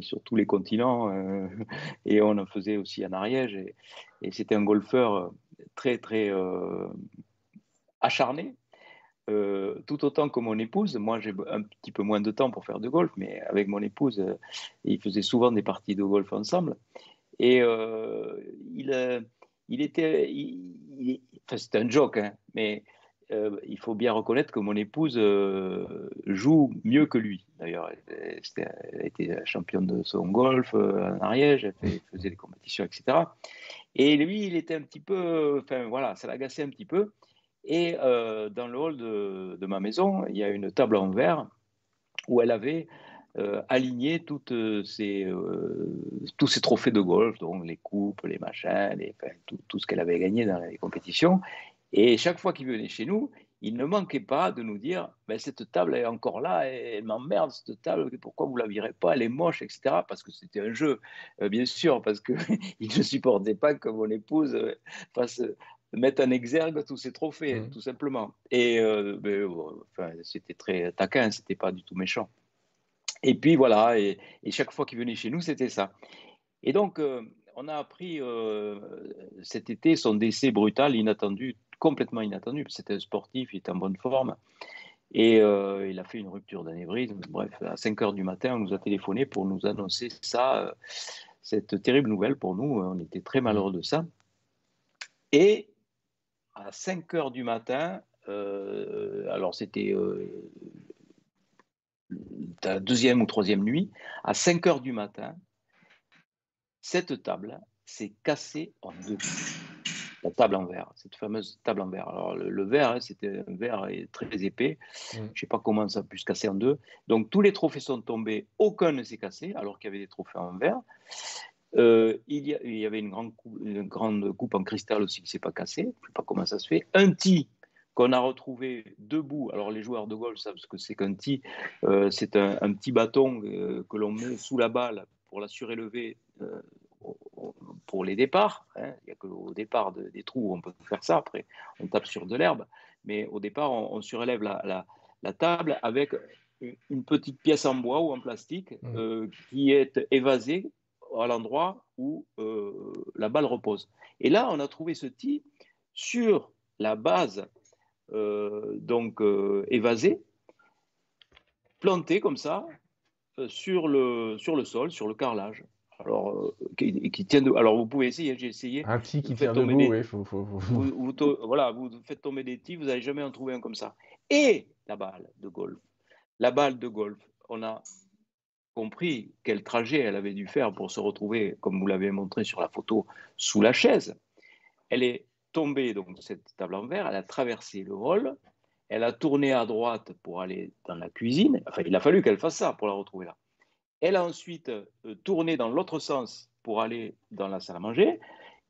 sur tous les continents, euh, et on en faisait aussi en Ariège. Et, c'était un golfeur euh, très, très euh, acharné, tout autant que mon épouse. Moi, j'ai un petit peu moins de temps pour faire de golf, mais avec mon épouse, il faisait souvent des parties de golf ensemble. Et il, il était. enfin, c'était un joke, hein, mais euh, il faut bien reconnaître que mon épouse euh, joue mieux que lui. D'ailleurs, elle, elle, était championne de son golf euh, en Ariège, elle, faisait des compétitions, etc. Et lui, il était un petit peu, enfin voilà, ça l'agaçait un petit peu. Et dans le hall de, ma maison, il y a une table en verre où elle avait aligné toutes ces, tous ces trophées de golf, donc les coupes, les machins, tout, ce qu'elle avait gagné dans les compétitions. Et chaque fois qu'il venait chez nous, il ne manquait pas de nous dire ben, cette table est encore là, elle m'emmerde cette table, pourquoi vous la virez pas, elle est moche, etc. Parce que c'était un jeu, euh, bien sûr, parce qu'il ne supportait pas que mon épouse euh, fasse mettre en exergue tous ses trophées, mmh. tout simplement. Et euh, ben, enfin, c'était très taquin, c'était pas du tout méchant. Et puis voilà, et, chaque fois qu'il venait chez nous, c'était ça. Et donc, on a appris cet été son décès brutal, inattendu, complètement inattendu. C'était un sportif, il était en bonne forme. Et euh, il a fait une rupture d'anévrisme. Bref, à 5 heures du matin, on nous a téléphoné pour nous annoncer ça, euh, cette terrible nouvelle pour nous. On était très malheureux de ça. Et à 5 heures du matin, euh, alors c'était la deuxième ou troisième nuit, à 5 heures du matin, cette table s'est cassée en deux la table en verre, cette fameuse table en verre. Alors le, verre, hein, c'était un verre très épais. Mm. Je ne sais pas comment ça a pu se casser en deux. Donc tous les trophées sont tombés, aucun ne s'est cassé, alors qu'il y avait des trophées en verre. Euh, il, y avait une grande, coupe, une grande coupe en cristal aussi qui ne s'est pas cassée. Je ne sais pas comment ça se fait. Un tee qu'on a retrouvé debout. Alors les joueurs de golf savent ce que c'est qu'un tee. Euh, c'est un, petit bâton euh, que l'on met sous la balle pour la surélever pour les départs. Hein. Il n'y a qu'au départ des trous où on peut faire ça. Après, on tape sur de l'herbe. Mais au départ, on, surélève la, table avec une petite pièce en bois ou en plastique mmh. euh, qui est évasée à l'endroit où euh, la balle repose. Et là, on a trouvé ce tee sur la base euh, donc évasée, planté comme ça sur le, sur le sol, sur le carrelage. Alors, euh, qui, qui tient de... Alors, vous pouvez essayer, j'ai essayé. Un petit qui tient debout, oui. Faut, faut, Vous, voilà, vous faites tomber des tis, vous n'allez jamais en trouver un comme ça. Et la balle de golf. La balle de golf, on a compris quel trajet elle avait dû faire pour se retrouver, comme vous l'avez montré sur la photo, sous la chaise. Elle est tombée, donc, de cette table en verre, elle a traversé le hall, elle a tourné à droite pour aller dans la cuisine. Enfin, il a fallu qu'elle fasse ça pour la retrouver là. Elle a ensuite euh, tourné dans l'autre sens pour aller dans la salle à manger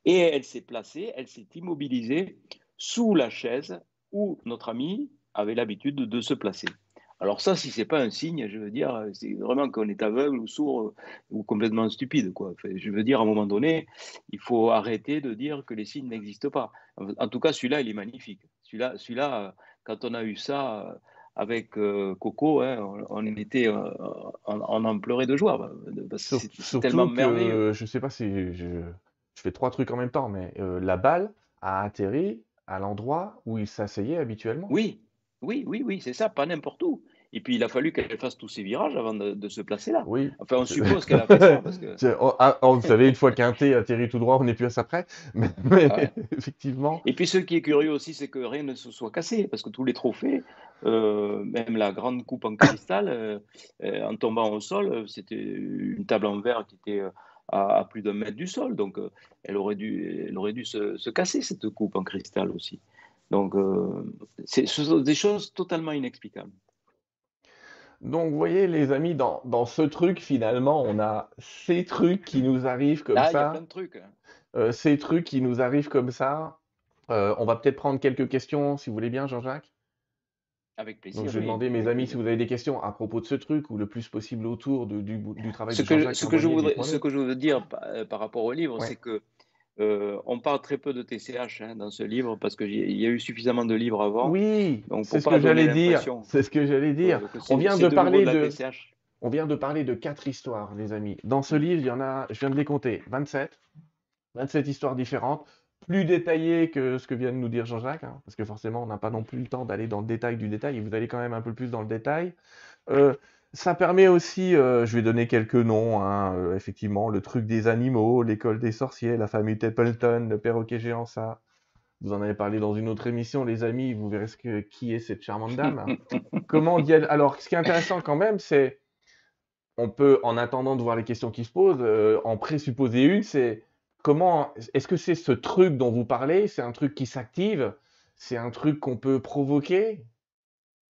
et elle s'est placée, elle s'est immobilisée sous la chaise où notre ami avait l'habitude de se placer. Alors ça, si c'est pas un signe, je veux dire, c'est vraiment qu'on est aveugle ou sourd ou complètement stupide. Quoi. je veux dire, à un moment donné, il faut arrêter de dire que les signes n'existent pas. En tout cas, celui-là, il est magnifique. Celui-là, celui-là quand on a eu ça, avec euh, Coco, hein, on, était, euh, on, en pleurait de joie. C'est tellement merveilleux. Je sais pas si je, fais trois trucs en même temps, mais euh, la balle a atterri à l'endroit où il s'asseyait habituellement. Oui, oui, oui, oui, c'est ça, pas n'importe où. Et puis il a fallu qu'elle fasse tous ses virages avant de, se placer là. Oui. Enfin, on suppose qu'elle a fait ça. Parce que... oh, ah, oh, vous savez, une fois qu'un thé atterrit tout droit, on n'est plus à ça près. Mais, effectivement. Et puis ce qui est curieux aussi, c'est que rien ne se soit cassé, parce que tous les trophées, euh, même la grande coupe en cristal, euh, euh, en tombant au sol, c'était une table en verre qui était à, plus d'un mètre du sol. Donc elle aurait dû, elle aurait dû se, se, casser, cette coupe en cristal aussi. Donc, ce sont des choses totalement inexplicables. Donc, vous voyez, les amis, dans, dans, ce truc, finalement, on a ces trucs qui nous arrivent comme ça. Il y a plein de trucs. Hein. ces trucs qui nous arrivent comme ça. on va peut-être prendre quelques questions, si vous voulez bien, Jean-Jacques. Avec plaisir. Donc, je vais demander, mes amis, si vous avez des questions à propos de ce truc ou le plus possible autour du, du, travail ce de Jean-Jacques. Ce, que je voudrais, ce que je veux dire par, rapport au livre, c'est que euh, on parle très peu de TCH hein, dans ce livre parce qu'il y a eu suffisamment de livres avant. Oui, c'est ce que j'allais dire. C'est ce que j'allais dire. on vient de parler de, on vient de parler de quatre histoires, les amis. Dans ce livre, il y en a, je viens de les compter, 27, 27 histoires différentes plus détaillé que ce que vient de nous dire Jean-Jacques, hein, parce que forcément, on n'a pas non plus le temps d'aller dans le détail du détail, et vous allez quand même un peu plus dans le détail. Euh, ça permet aussi, euh, je vais donner quelques noms, hein, euh, effectivement, le truc des animaux, l'école des sorciers, la famille Templeton, le perroquet géant, ça. Vous en avez parlé dans une autre émission, les amis, vous verrez ce que, qui est cette charmante dame. Comment y Alors, ce qui est intéressant quand même, c'est, on peut, en attendant de voir les questions qui se posent, en présupposer une, c'est comment est-ce que c'est ce truc dont vous parlez C'est un truc qui s'active C'est un truc qu'on peut provoquer?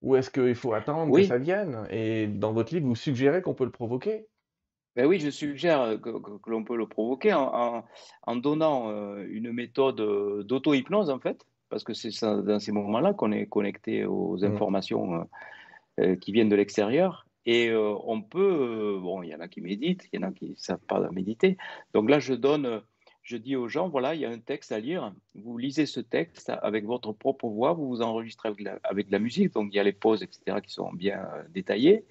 Ou est-ce qu'il faut attendre que ça vienne? Et dans votre livre, vous suggérez qu'on peut le provoquer? Ben oui, je suggère que, l'on peut le provoquer en, donnant euh, une méthode euh, d'auto-hypnose, en fait, parce que c'est dans ces moments-là qu'on est connecté aux mmh. informations euh, qui viennent de l'extérieur. Et on peut, bon, il y en a qui méditent, il y en a qui ne savent pas méditer. Donc là, je donne je dis aux gens, voilà, il y a un texte à lire, vous lisez ce texte avec votre propre voix, vous vous enregistrez avec, la, musique, donc il y a les pauses, etc., qui sont bien euh, détaillées,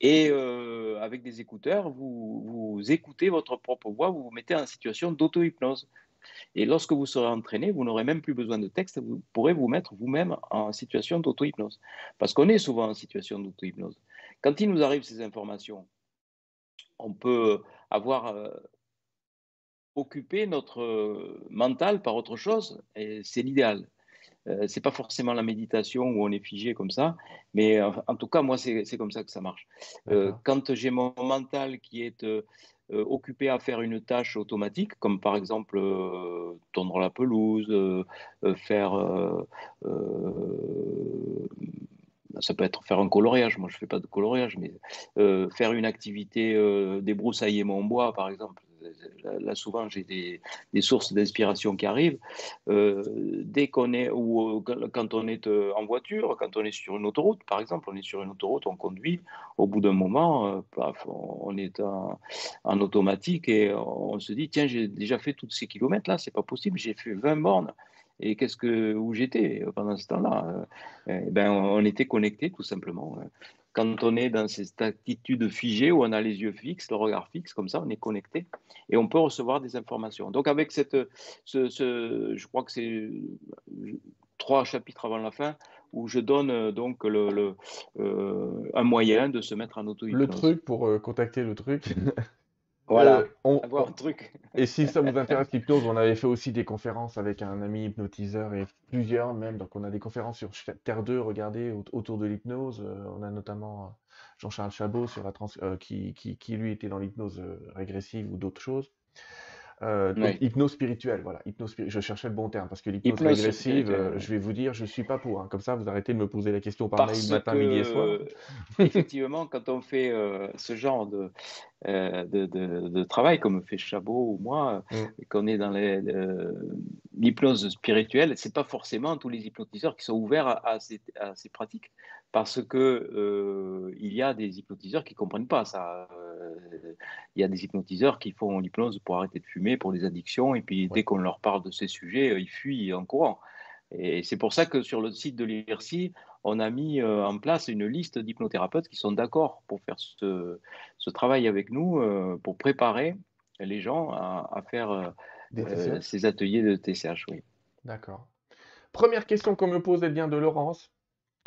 et euh, avec des écouteurs, vous, écoutez votre propre voix, vous vous mettez en situation d'auto-hypnose. Et lorsque vous serez entraîné, vous n'aurez même plus besoin de texte, vous pourrez vous mettre vous-même en situation d'auto-hypnose. Parce qu'on est souvent en situation d'auto-hypnose. Quand il nous arrive ces informations, on peut avoir euh, occuper notre euh, mental par autre chose, et c'est l'idéal. Euh, c'est pas forcément la méditation où on est figé comme ça, mais euh, en tout cas, moi, c'est comme ça que ça marche. Euh, quand j'ai mon mental qui est occupé à faire une tâche automatique, comme par exemple tondre la pelouse, faire ça peut être faire un coloriage, moi je ne fais pas de coloriage, mais faire une activité, débroussailler mon bois par exemple, là, souvent j'ai des, sources d'inspiration qui arrivent. Euh, dès qu'on est, ou quand on est euh, en voiture, quand on est sur une autoroute, par exemple, on est sur une autoroute, on conduit, au bout d'un moment, euh, on est en, automatique et on se dit, tiens, j'ai déjà fait tous ces kilomètres-là, c'est pas possible, j'ai fait 20 bornes. Et qu'est-ce que où j'étais pendant ce temps-là? Ben, on était connecté tout simplement quand on est dans cette attitude figée où on a les yeux fixes, le regard fixe, comme ça, on est connecté et on peut recevoir des informations. Donc avec cette, ce, je crois que c'est trois chapitres avant la fin où je donne euh, donc le, euh, un moyen de se mettre en auto-hypnose. Le truc pour euh, contacter le truc. Voilà, euh, on, avoir un truc. Et si ça vous intéresse l'hypnose, on avait fait aussi des conférences avec un ami hypnotiseur et plusieurs même. Donc on a des conférences sur Terre 2, regardez, autour de l'hypnose. Euh, on a notamment euh, Jean-Charles Chabot sur la trans qui, qui, qui, lui était dans l'hypnose régressive ou d'autres choses. Euh, hypnose spirituelle, voilà. Hypnose je cherchais le bon terme parce que l'hypnose agressive, euh, je vais vous dire, je suis pas pour. Hein. Comme ça, vous arrêtez de me poser la question par mail matin, midi et soir. effectivement, quand on fait euh, ce genre de, de, de, travail, comme fait Chabot ou moi, mm. qu'on est dans l'hypnose spirituelle, c'est pas forcément tous les hypnotiseurs qui sont ouverts à, ces, à ces, pratiques parce que euh, il y a des hypnotiseurs qui comprennent pas ça. Euh, il y a des hypnotiseurs qui font l'hypnose pour arrêter de fumer, pour les addictions, et puis dès qu'on leur parle de ces sujets, euh, ils fuient en courant. Et c'est pour ça que sur le site de l'IRSI, on a mis en place une liste d'hypnothérapeutes qui sont d'accord pour faire ce, travail avec nous, pour préparer les gens à, faire ces ateliers de TCH. Oui. D'accord. Première question qu'on me pose, elle vient de Laurence.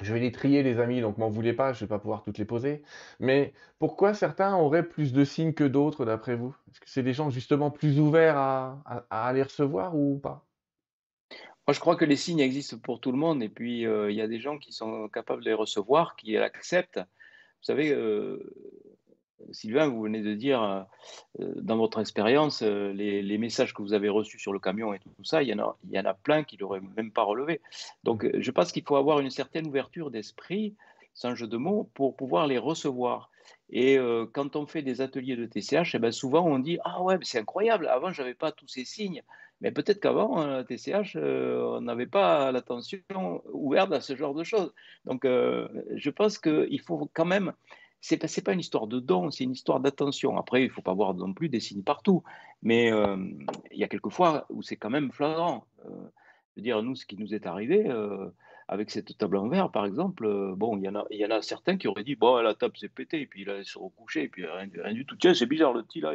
Je vais les trier, les amis, donc m'en voulez pas, je vais pas pouvoir toutes les poser. Mais pourquoi certains auraient plus de signes que d'autres, d'après vous? Est-ce que c'est des gens justement plus ouverts à, à, les recevoir ou pas? Moi, je crois que les signes existent pour tout le monde, et puis euh, il y a des gens qui sont capables de les recevoir, qui l'acceptent. Vous savez, euh, Sylvain, vous venez de dire, euh, euh, dans votre expérience, euh, les, messages que vous avez reçus sur le camion et tout, ça, il y en a, il y en a plein qui ne l'auraient même pas relevé. Donc, je pense qu'il faut avoir une certaine ouverture d'esprit, sans jeu de mots, pour pouvoir les recevoir. Et quand on fait des ateliers de TCH, eh ben souvent on dit Ah ouais, c'est incroyable, avant je n'avais pas tous ces signes. Mais peut-être qu'avant, à TCH, on n'avait pas l'attention ouverte à ce genre de choses. Donc je pense qu'il faut quand même c'est pas, pas une histoire de don, c'est une histoire d'attention. Après, il ne faut pas voir non plus des signes partout, mais euh, il y a quelques fois où c'est quand même flagrant. Euh, je veux dire, nous, ce qui nous est arrivé euh, avec cette table en verre, par exemple, bon, il y, en a, il y en a certains qui auraient dit, bon, la table s'est pétée, et puis là, elle s'est recouchée, et puis rien, du tout. Tiens, c'est bizarre, le petit là,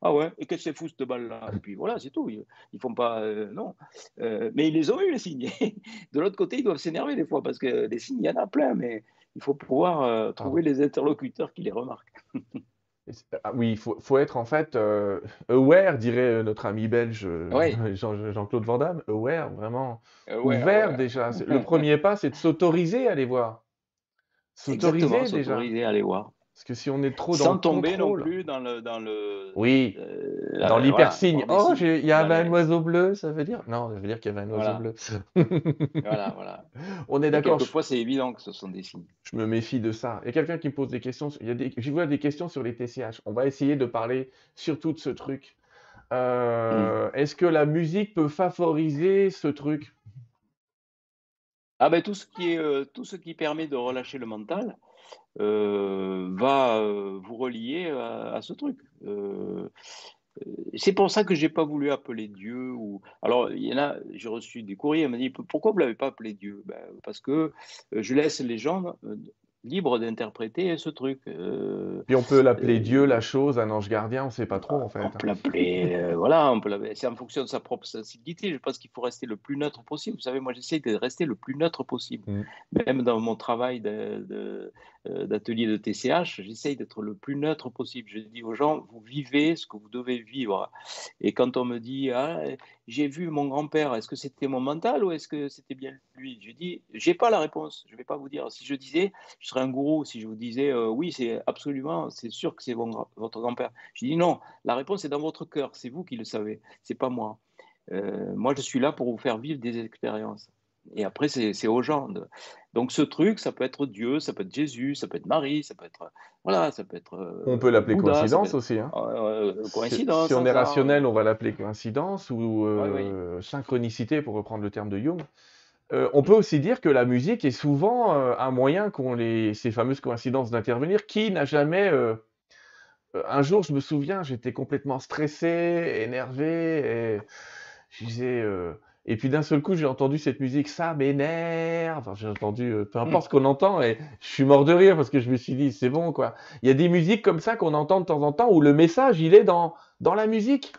ah ouais, et qu'est-ce que c'est fou cette balle-là Et puis voilà, c'est tout. Ils, ne font pas, non. mais ils les ont eu, les signes. de l'autre côté, ils doivent s'énerver des fois, parce que les signes, il y en a plein, mais il faut pouvoir euh, trouver les interlocuteurs qui les remarquent. Ah oui, il faut, faut, être en fait euh, aware, dirait notre ami belge Jean-Claude Van Damme. Aware, vraiment. ouvert déjà. Le premier pas, c'est de s'autoriser à les voir. S'autoriser déjà. S'autoriser à les voir. Parce que si on est trop dans Sans tomber non plus dans le. Dans le oui, euh, dans l'hypersigne. oh, il y avait un oiseau bleu, ça veut dire? Non, ça veut dire qu'il y avait un oiseau bleu. voilà, voilà. On est d'accord. Quelquefois, c'est évident que ce sont des signes. Je me méfie de ça. Il y a quelqu'un qui me pose des questions. Il y a des... Je vois des questions sur les TCH. On va essayer de parler surtout de ce truc. Euh, mm. Est-ce que la musique peut favoriser ce truc? Ah ben tout ce qui est euh, tout ce qui permet de relâcher le mental. Euh, va euh, vous relier à, ce truc. Euh, c'est pour ça que j'ai pas voulu appeler Dieu. Ou alors il y en a, j'ai reçu des courriers, on m'a dit pourquoi vous l'avez pas appelé Dieu? Ben, Parce que je laisse les gens libre d'interpréter ce truc. Euh, Puis on peut l'appeler euh, Dieu, la chose, un ange gardien, on ne sait pas trop en fait. On peut l'appeler, euh, voilà, on peut c'est en fonction de sa propre sensibilité. Je pense qu'il faut rester le plus neutre possible. Vous savez, moi j'essaie de rester le plus neutre possible. Mm. Même dans mon travail de, de, TCH, j'essaie d'être le plus neutre possible. Je dis aux gens, vous vivez ce que vous devez vivre. Et quand on me dit, ah, j'ai vu mon grand-père, est-ce que c'était mon mental ou est-ce que c'était bien lui? Je dis, j'ai pas la réponse, je vais pas vous dire. Si je disais, je serais un gourou, si je vous disais, euh, oui, c'est absolument, c'est sûr que c'est votre grand-père. Je dis non, la réponse est dans votre cœur, c'est vous qui le savez, c'est pas moi. Euh, moi, je suis là pour vous faire vivre des expériences. Et après, c'est aux gens. Donc, ce truc, ça peut être Dieu, ça peut être Jésus, ça peut être Marie, ça peut être. Voilà, ça peut être. Euh, on peut l'appeler coïncidence aussi. Hein. coïncidence. Si, on est rationnel, on va l'appeler coïncidence ou euh, synchronicité, pour reprendre le terme de Jung. Euh, on peut aussi dire que la musique est souvent un moyen qu'ont ces fameuses coïncidences d'intervenir. Qui n'a jamais. un jour, je me souviens, j'étais complètement stressé, énervé, et je disais et puis d'un seul coup, j'ai entendu cette musique, ça m'énerve. Enfin, j'ai entendu, euh, peu importe ce qu'on entend, et je suis mort de rire parce que je me suis dit, c'est bon, quoi. Il y a des musiques comme ça qu'on entend de temps en temps où le message, il est dans, dans la musique.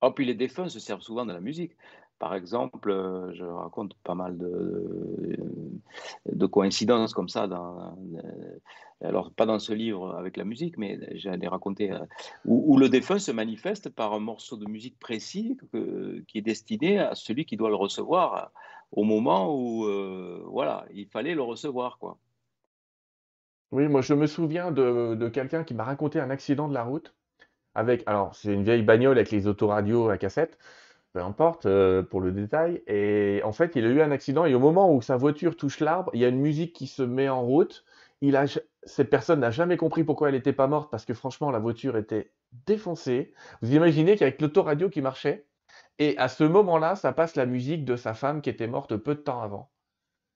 Oh, puis les défunts se servent souvent de la musique. Par exemple, euh, je raconte pas mal de, de coïncidences comme ça, euh, alors pas dans ce livre avec la musique, mais j'allais raconter, euh, où, le défunt se manifeste par un morceau de musique précis qui est destiné à celui qui doit le recevoir au moment où voilà, il fallait le recevoir. Quoi. Oui, moi je me souviens de, de quelqu'un qui m'a raconté un accident de la route avec, alors c'est une vieille bagnole avec les autoradios à cassette, peu importe euh, pour le détail. Et en fait, il a eu un accident et au moment où sa voiture touche l'arbre, il y a une musique qui se met en route. Il a, cette personne n'a jamais compris pourquoi elle n'était pas morte parce que franchement, la voiture était défoncée. Vous imaginez qu'avec l'autoradio qui marchait, et à ce moment-là, ça passe la musique de sa femme qui était morte peu de temps avant.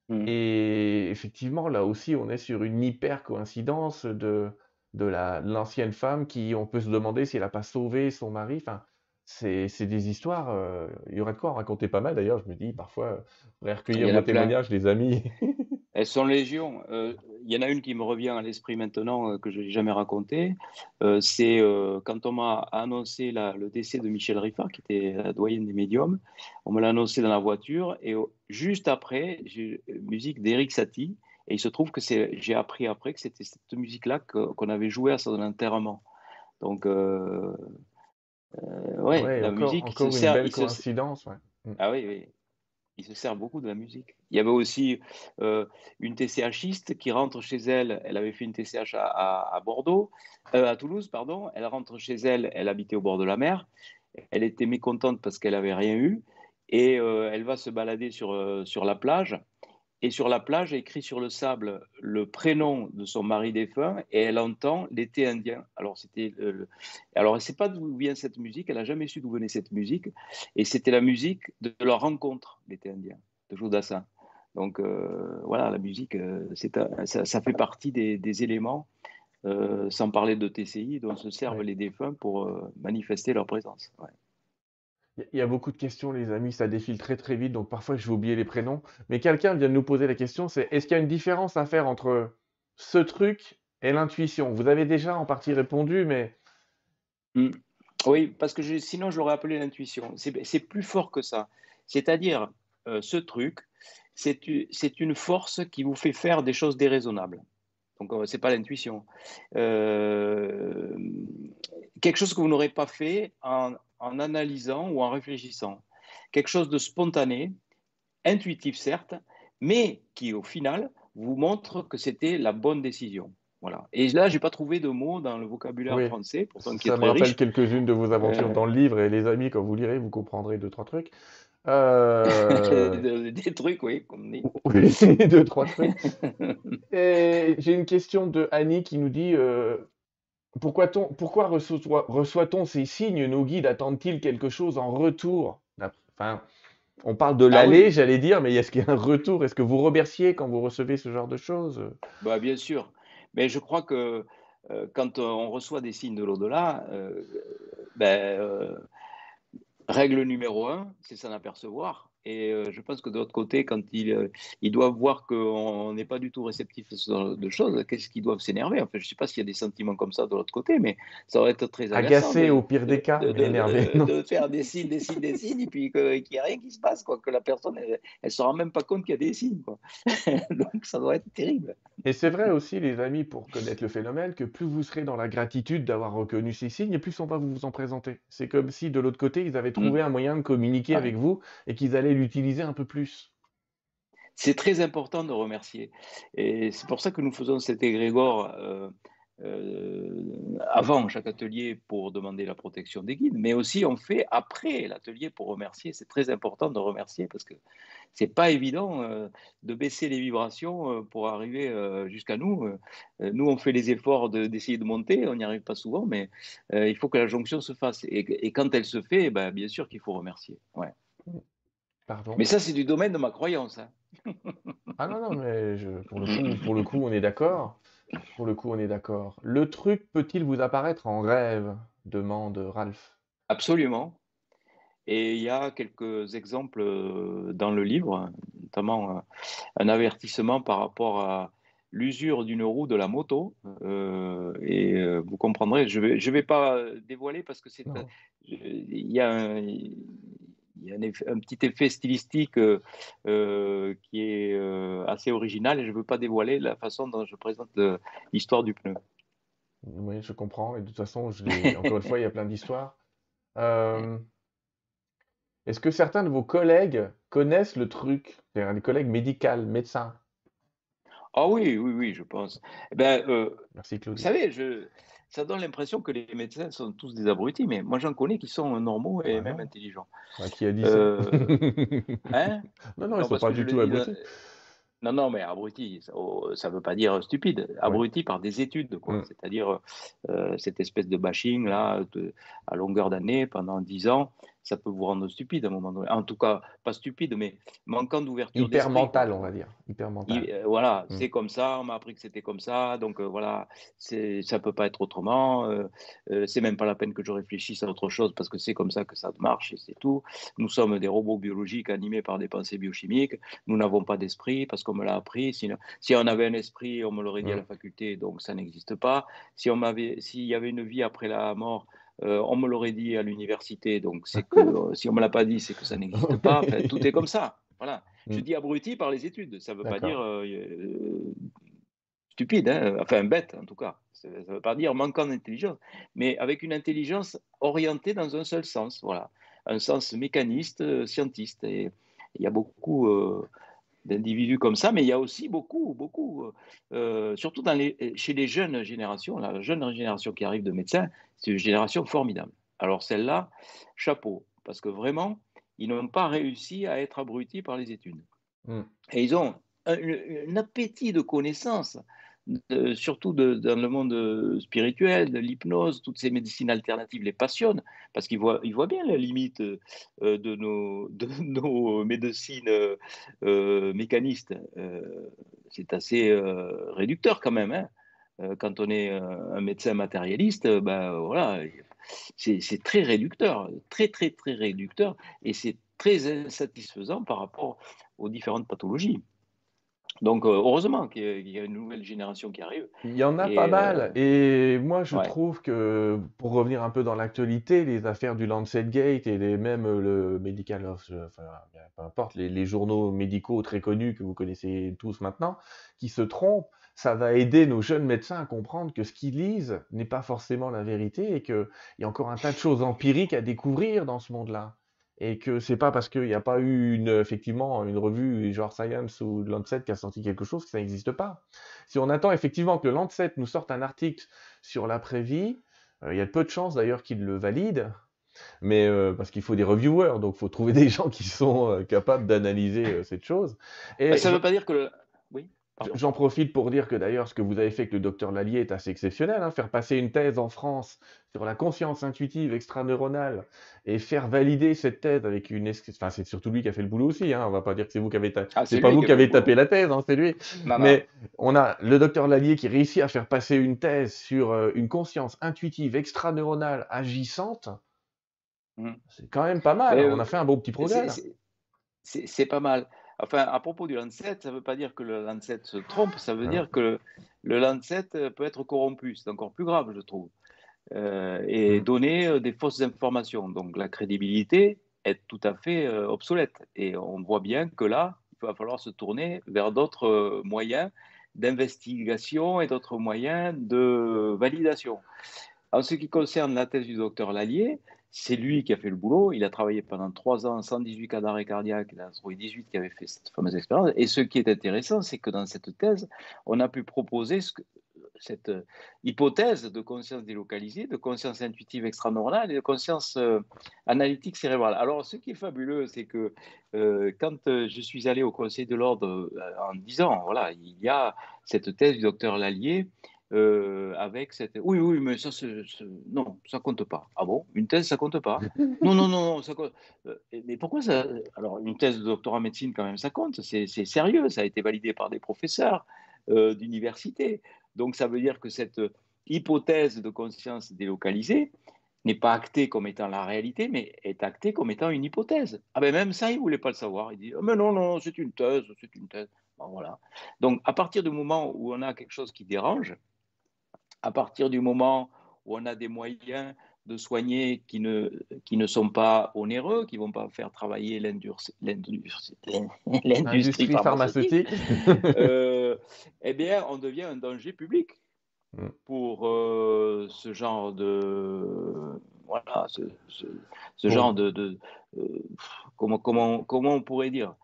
Mmh. Et effectivement, là aussi, on est sur une hyper coïncidence de, de l'ancienne femme qui, on peut se demander si elle n'a pas sauvé son mari. Enfin, c'est des histoires, euh, il y aurait de quoi en raconter pas mal d'ailleurs, je me dis parfois, il recueillir vos témoignages, les amis. Elles sont légion. Euh, il y en a une qui me revient à l'esprit maintenant, euh, que je n'ai jamais racontée. c'est quand on m'a annoncé le décès de Michel Riffard, qui était la doyenne des médiums. On me l'a annoncé dans la voiture et juste après, j'ai musique d'Eric Satie. Et il se trouve que j'ai appris après que c'était cette musique-là qu'on avait jouée à son enterrement. Donc, euh, ouais, la musique. Encore une belle coïncidence. Ouais. Mm. Ah oui, oui. Il se sert beaucoup de la musique. Il y avait aussi euh, une TCHiste qui rentre chez elle. Elle avait fait une TCH à, Bordeaux, euh, à Toulouse, pardon. Elle rentre chez elle. Elle habitait au bord de la mer. Elle était mécontente parce qu'elle n'avait rien eu. Et euh, elle va se balader sur, sur la plage. Et sur la plage, écrit sur le sable le prénom de son mari défunt et elle entend l'été indien. Alors, c'était, alors elle ne sait pas d'où vient cette musique, elle n'a jamais su d'où venait cette musique. Et c'était la musique de leur rencontre, l'été indien, de Jodassin. Donc, euh, voilà, la musique, euh, c'est ça, fait partie des, éléments, euh, sans parler de TCI, dont se servent les défunts pour manifester leur présence. Il y a beaucoup de questions, les amis, ça défile très très vite, donc parfois je vais oublier les prénoms. Mais quelqu'un vient de nous poser la question, c'est est-ce qu'il y a une différence à faire entre ce truc et l'intuition? Vous avez déjà en partie répondu, mais... Hmm. Oui, parce que sinon je l'aurais appelé l'intuition. C'est plus fort que ça. C'est-à-dire, euh, ce truc, c'est une force qui vous fait faire des choses déraisonnables. Donc, euh, ce n'est pas l'intuition. Euh, quelque chose que vous n'aurez pas fait en, en analysant ou en réfléchissant. Quelque chose de spontané, intuitif certes, mais qui au final vous montre que c'était la bonne décision. Voilà. Et là, j'ai pas trouvé de mots dans le vocabulaire français. Pourtant, ça me rappelle quelques-unes de vos aventures euh. dans le livre et les amis, quand vous lirez, vous comprendrez deux trois trucs. Euh... des trucs, oui, comme dit. Oui, deux trois trucs. j'ai une question de Annie qui nous dit euh, pourquoi, pourquoi reçoit-on ces signes Nos guides attendent-ils quelque chose en retour? Enfin, On parle de ah l'aller, j'allais dire, mais est-ce qu'il y a un retour? Est-ce que vous remerciez quand vous recevez ce genre de choses? Bah, Bien sûr. Mais je crois que euh, quand on reçoit des signes de l'au-delà, euh, ben, euh, règle numéro un, c'est s'en apercevoir. Et euh, je pense que de l'autre côté, quand ils, euh, ils doivent voir qu'on n'est pas du tout réceptif à ce genre de choses, qu'est-ce qu'ils doivent s'énerver? Enfin, Je ne sais pas s'il y a des sentiments comme ça de l'autre côté, mais ça aurait été très agaçant. Agacé au pire des cas, de, énervé. De, faire des signes, des signes, des signes, et puis qu'il n'y a rien qui se passe, quoi, que la personne, elle ne se rend même pas compte qu'il y a des signes. Quoi. Donc ça doit être terrible. Et c'est vrai aussi, les amis, pour connaître le phénomène, que plus vous serez dans la gratitude d'avoir reconnu ces signes, et plus on va vous en présenter. C'est comme si de l'autre côté, ils avaient trouvé mm. un moyen de communiquer avec vous et qu'ils allaient l'utiliser un peu plus. C'est très important de remercier. Et c'est pour ça que nous faisons cet égrégore euh, euh, avant chaque atelier pour demander la protection des guides, mais aussi on fait après l'atelier pour remercier. C'est très important de remercier parce que c'est pas évident euh, de baisser les vibrations pour arriver jusqu'à nous. nous, on fait les efforts d'essayer de, monter, on n'y arrive pas souvent, mais il faut que la jonction se fasse. Et, quand elle se fait, ben, bien sûr qu'il faut remercier. Ouais. Pardon. Mais ça, c'est du domaine de ma croyance. Hein. ah non, non, mais pour, le coup, pour le coup, on est d'accord. Pour le coup, on est d'accord. Le truc peut-il vous apparaître en rêve? demande Ralph. Absolument. Et il y a quelques exemples euh, dans le livre, notamment euh, un avertissement par rapport à l'usure d'une roue de la moto. Euh, et vous comprendrez, je ne vais, je vais pas dévoiler parce que c'est, il y a un, il y a un, petit effet stylistique euh, euh, qui est euh, assez original et je ne veux pas dévoiler la façon dont je présente l'histoire du pneu. Oui, je comprends. Et de toute façon, je encore une fois, il y a plein d'histoires. Est-ce que certains de vos collègues connaissent le truc C'est-à-dire des collègues médicaux, médecins Ah oui, oui, oui, je pense. Eh ben, Merci Claude. Vous savez, je, ça donne l'impression que les médecins sont tous des abrutis, mais moi j'en connais qui sont normaux et même intelligents. qui a dit ça euh, hein? Non, non, ils ne sont pas du tout abrutis. Non, non, mais abruti, ça ne oh, veut pas dire stupide. Abruti par des études, quoi. Mm. C'est-à-dire euh, cette espèce de bashing là, à longueur d'année, pendant dix ans, ça peut vous rendre stupide à un moment donné. En tout cas, pas stupide, mais manquant d'ouverture. Hyper mental, on va dire. Hyper mental. Euh, voilà, mm. c'est comme ça, on m'a appris que c'était comme ça, donc euh, voilà, ça peut pas être autrement. Euh, c'est même pas la peine que je réfléchisse à autre chose parce que c'est comme ça que ça marche et c'est tout. Nous sommes des robots biologiques animés par des pensées biochimiques. Nous n'avons pas d'esprit parce qu'on me l'a appris. Si, si on avait un esprit, on me l'aurait dit à mm. la faculté, donc ça n'existe pas. Si on m'avait, s'il y avait une vie après la mort, euh, on me l'aurait dit à l'université, donc c'est que euh, si on me l'a pas dit, c'est que ça n'existe pas. tout est comme ça. Voilà. Je mm. dis abruti par les études. Ça ne veut pas dire euh, stupide, hein. enfin bête en tout cas. Ça ne veut pas dire manquant d'intelligence, mais avec une intelligence orientée dans un seul sens. Voilà, un sens mécaniste, scientiste. Et, Il y a beaucoup d'individus comme ça, mais il y a aussi beaucoup, beaucoup, surtout dans les, chez les jeunes générations, la jeune génération qui arrive de médecins, c'est une génération formidable. Alors celle-là, chapeau, parce que vraiment, ils n'ont pas réussi à être abrutis par les études. Hmm. Et ils ont un, appétit de connaissances, surtout dans le monde spirituel, de l'hypnose, toutes ces médecines alternatives les passionnent, parce qu'ils voient, ils voient bien la limite euh, de nos, de nos médecines euh, mécanistes. Euh, c'est assez réducteur quand même. Hein. quand on est un médecin matérialiste, ben voilà, c'est très réducteur, très très très réducteur, et c'est très insatisfaisant par rapport aux différentes pathologies. Donc, euh, heureusement qu'il y a une nouvelle génération qui arrive. Il y en a pas mal. Euh, et moi, je trouve que, pour revenir un peu dans l'actualité, les affaires du Lancet Gate et les, même le Medical of, enfin, peu importe, les, les, journaux médicaux très connus que vous connaissez tous maintenant, qui se trompent, ça va aider nos jeunes médecins à comprendre que ce qu'ils lisent n'est pas forcément la vérité et qu'il y a encore un tas de choses empiriques à découvrir dans ce monde-là et que c'est pas parce qu'il n'y a pas eu une, effectivement une revue genre Science ou Lancet qui a sorti quelque chose que ça n'existe pas. Si on attend effectivement que le Lancet nous sorte un article sur l'après-vie, euh, il y a peu de chances d'ailleurs qu'il le valide, mais euh, parce qu'il faut des reviewers, donc il faut trouver des gens qui sont euh, capables d'analyser cette chose. Et ça ne veut pas dire que le... J'en profite pour dire que d'ailleurs, ce que vous avez fait avec le docteur Lallier est assez exceptionnel. Hein. faire passer une thèse en France sur la conscience intuitive extraneuronale et faire valider cette thèse avec une. Enfin, c'est surtout lui qui a fait le boulot aussi. Hein. On va pas dire que c'est vous qui avez, ah, c'est pas vous qui avez tapé la thèse, hein, c'est lui. Mais on a le docteur Lallier qui réussit à faire passer une thèse sur euh, une conscience intuitive extraneuronale agissante. Mmh. C'est quand même pas mal. on a fait un bon petit progrès. C'est pas mal. Enfin, à propos du Lancet, ça ne veut pas dire que le Lancet se trompe, ça veut dire que le, Lancet peut être corrompu. C'est encore plus grave, je trouve. Euh, et mm. donner euh, des fausses informations. Donc la crédibilité est tout à fait euh, obsolète. Et on voit bien que là, il va falloir se tourner vers d'autres moyens d'investigation et d'autres moyens de validation. En ce qui concerne la thèse du docteur Lallier, c'est lui qui a fait le boulot. Il a travaillé pendant trois ans, 118 cas d'arrêt cardiaque. Il a trouvé 18 qui avaient fait cette fameuse expérience. Et ce qui est intéressant, c'est que dans cette thèse, on a pu proposer cette euh, hypothèse de conscience délocalisée, de conscience intuitive extraneuronale et de conscience euh, analytique cérébrale. Alors, ce qui est fabuleux, c'est que euh, quand je suis allé au Conseil de l'ordre en disant, voilà, il y a cette thèse du docteur Lallier euh, avec cette. Oui, oui, mais ça, non, ça compte pas. Ah bon? Une thèse, ça compte pas? Non, non, non, ça compte. Euh, mais pourquoi ça Alors, une thèse de doctorat en médecine, quand même, ça compte? C'est sérieux. Ça a été validé par des professeurs euh, d'université. Donc, ça veut dire que cette hypothèse de conscience délocalisée n'est pas actée comme étant la réalité, mais est actée comme étant une hypothèse. Ah ben même ça, il ne voulait pas le savoir. Il dit, oh, mais non, non, c'est une thèse, c'est une thèse. voilà. Donc, à partir du moment où on a quelque chose qui dérange, à partir du moment où on a des moyens de soigner qui ne, qui ne sont pas onéreux, qui ne vont pas faire travailler l'industrie pharmaceutique, euh, eh bien, on devient un danger public mm. pour euh, ce genre de voilà ce, genre de, de euh, comment, comment, comment on pourrait dire?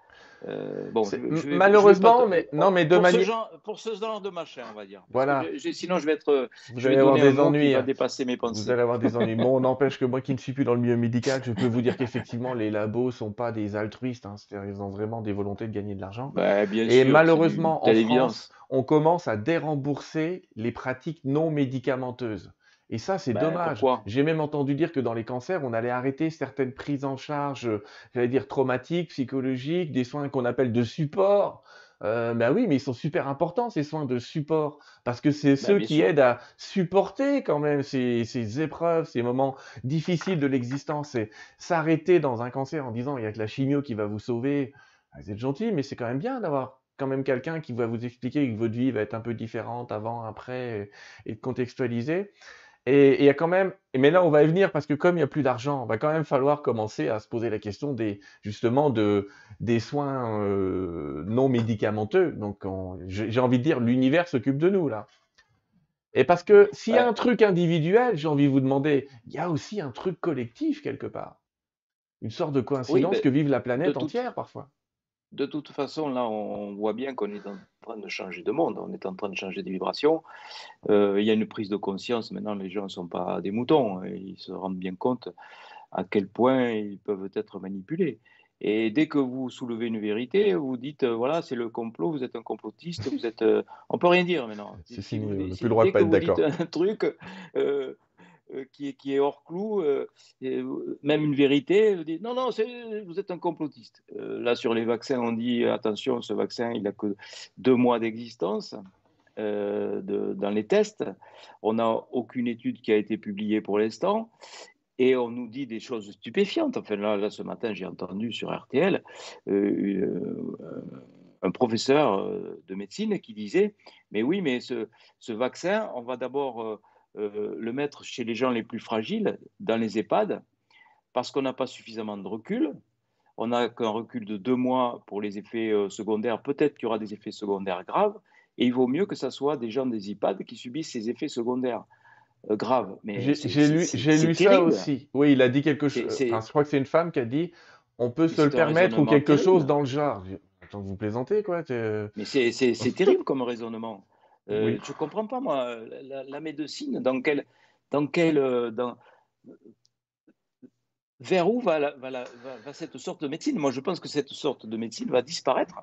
Euh, bon, malheureusement, mais non, mais de manière pour ce genre de machin, on va dire. Voilà. sinon, je vais être. Vous allez avoir des ennuis. Va dépasser mes pensées. Vous allez avoir des ennuis. bon, n'empêche que moi, qui ne suis plus dans le milieu médical, je peux vous dire qu'effectivement, les labos sont pas des altruistes. Hein. C'est-à-dire, ils ont vraiment des volontés de gagner de l'argent. Bah, Et malheureusement, en France, on commence à dérembourser les pratiques non médicamenteuses. Et ça, c'est ben, dommage. J'ai même entendu dire que dans les cancers, on allait arrêter certaines prises en charge, euh, j'allais dire traumatiques, psychologiques, des soins qu'on appelle de support. Euh, ben oui, mais ils sont super importants, ces soins de support, parce que c'est ben, ceux qui aident à supporter quand même ces, ces épreuves, ces moments difficiles de l'existence. Et s'arrêter dans un cancer en disant il y a que la chimio qui va vous sauver, ah, vous êtes gentil, mais c'est quand même bien d'avoir quand même quelqu'un qui va vous expliquer que votre vie va être un peu différente avant, après, et de contextualiser. Et il y a quand même, mais là on va y venir parce que comme il n'y a plus d'argent, il va quand même falloir commencer à se poser la question des justement de des soins euh, non médicamenteux. Donc j'ai envie de dire l'univers s'occupe de nous là. Et parce que s'il y a un truc individuel, j'ai envie de vous demander, il y a aussi un truc collectif quelque part, une sorte de coïncidence que vive la planète entière parfois. De toute façon, là, on voit bien qu'on est en train de changer de monde, on est en train de changer de vibration. Euh, il y a une prise de conscience. Maintenant, les gens ne sont pas des moutons. Hein. Ils se rendent bien compte à quel point ils peuvent être manipulés. Et dès que vous soulevez une vérité, vous dites euh, voilà, c'est le complot, vous êtes un complotiste, vous êtes. Euh, on peut rien dire maintenant. On n'a plus le droit de pas être d'accord. Un truc, qui, est, qui est hors clou, euh, même une vérité, dites non, non, vous êtes un complotiste. Euh, là, sur les vaccins, on dit attention, ce vaccin, il n'a que deux mois d'existence. dans les tests. On n'a aucune étude qui a été publiée pour l'instant. Et on nous dit des choses stupéfiantes. Enfin, là, ce matin, j'ai entendu sur RTL un professeur de médecine qui disait Mais oui, mais ce vaccin, on va d'abord euh, le mettre chez les gens les plus fragiles, dans les EHPAD, parce qu'on n'a pas suffisamment de recul. On n'a qu'un recul de deux mois pour les effets euh, secondaires. Peut-être qu'il y aura des effets secondaires graves. Et il vaut mieux que ce soit des gens des EHPAD qui subissent ces effets secondaires euh, graves. J'ai lu, lu ça aussi. Oui, il a dit quelque chose. je crois que c'est une femme qui a dit on peut se le permettre ou quelque chose dans le genre. Attends, vous plaisantez, quoi. Mais c'est terrible comme raisonnement. Euh, je ne comprends pas, moi, la, médecine, dans quel, dans quel, euh, dans, vers où va, va, va, cette sorte de médecine? Moi, je pense que cette sorte de médecine va disparaître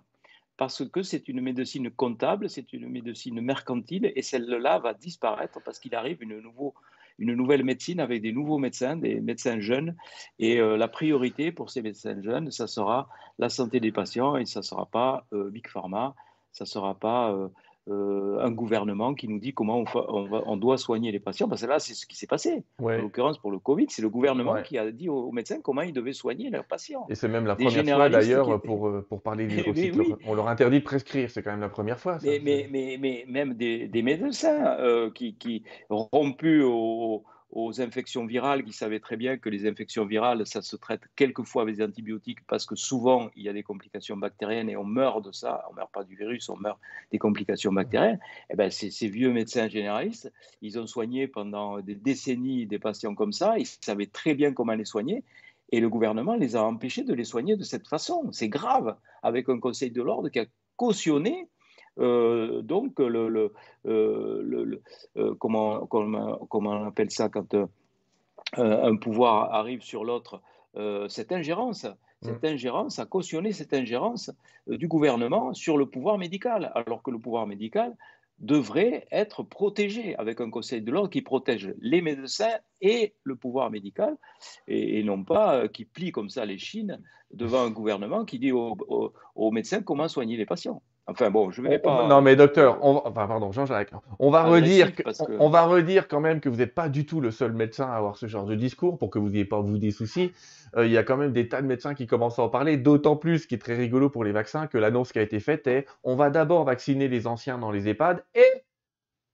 parce que c'est une médecine comptable, c'est une médecine mercantile, et celle-là va disparaître parce qu'il arrive une, nouveau, une nouvelle médecine avec des nouveaux médecins, des médecins jeunes, et euh, la priorité pour ces médecins jeunes, ça sera la santé des patients, et ça ne sera pas Big Pharma, ça ne sera pas euh, un gouvernement qui nous dit comment on, doit soigner les patients. Parce que là, c'est ce qui s'est passé. En l'occurrence, pour le Covid, c'est le gouvernement qui a dit aux, médecins comment ils devaient soigner leurs patients. Et c'est même la première fois d'ailleurs pour, euh, pour parler de On leur interdit de prescrire, c'est quand même la première fois. mais, mais, mais, même des, médecins euh, qui, qui rompus au aux infections virales, qui savaient très bien que les infections virales, ça se traite quelquefois avec des antibiotiques parce que souvent il y a des complications bactériennes et on meurt de ça. On meurt pas du virus, on meurt des complications bactériennes. Et eh ben, ces, vieux médecins généralistes, ils ont soigné pendant des décennies des patients comme ça. Ils savaient très bien comment les soigner. Et le gouvernement les a empêchés de les soigner de cette façon. C'est grave, avec un conseil de l'ordre qui a cautionné euh, donc, le, le, euh, euh, comment, comment, comment, on appelle ça quand un pouvoir arrive sur l'autre Cette ingérence. Cette mmh. ingérence a cautionné cette ingérence du gouvernement sur le pouvoir médical, alors que le pouvoir médical devrait être protégé avec un conseil de l'ordre qui protège les médecins et le pouvoir médical, et, non pas qui plie comme ça les chines devant un gouvernement qui dit aux médecins comment soigner les patients. Enfin bon, je vais pas. Non mais docteur, on enfin pardon Jean-Jacques, on va redire, on, va redire quand même que vous n'êtes pas du tout le seul médecin à avoir ce genre de discours pour que vous n'ayez pas vous des soucis. Euh, il y a quand même des tas de médecins qui commencent à en parler, d'autant plus, ce qui est très rigolo pour les vaccins, que l'annonce qui a été faite est on va d'abord vacciner les anciens dans les EHPAD et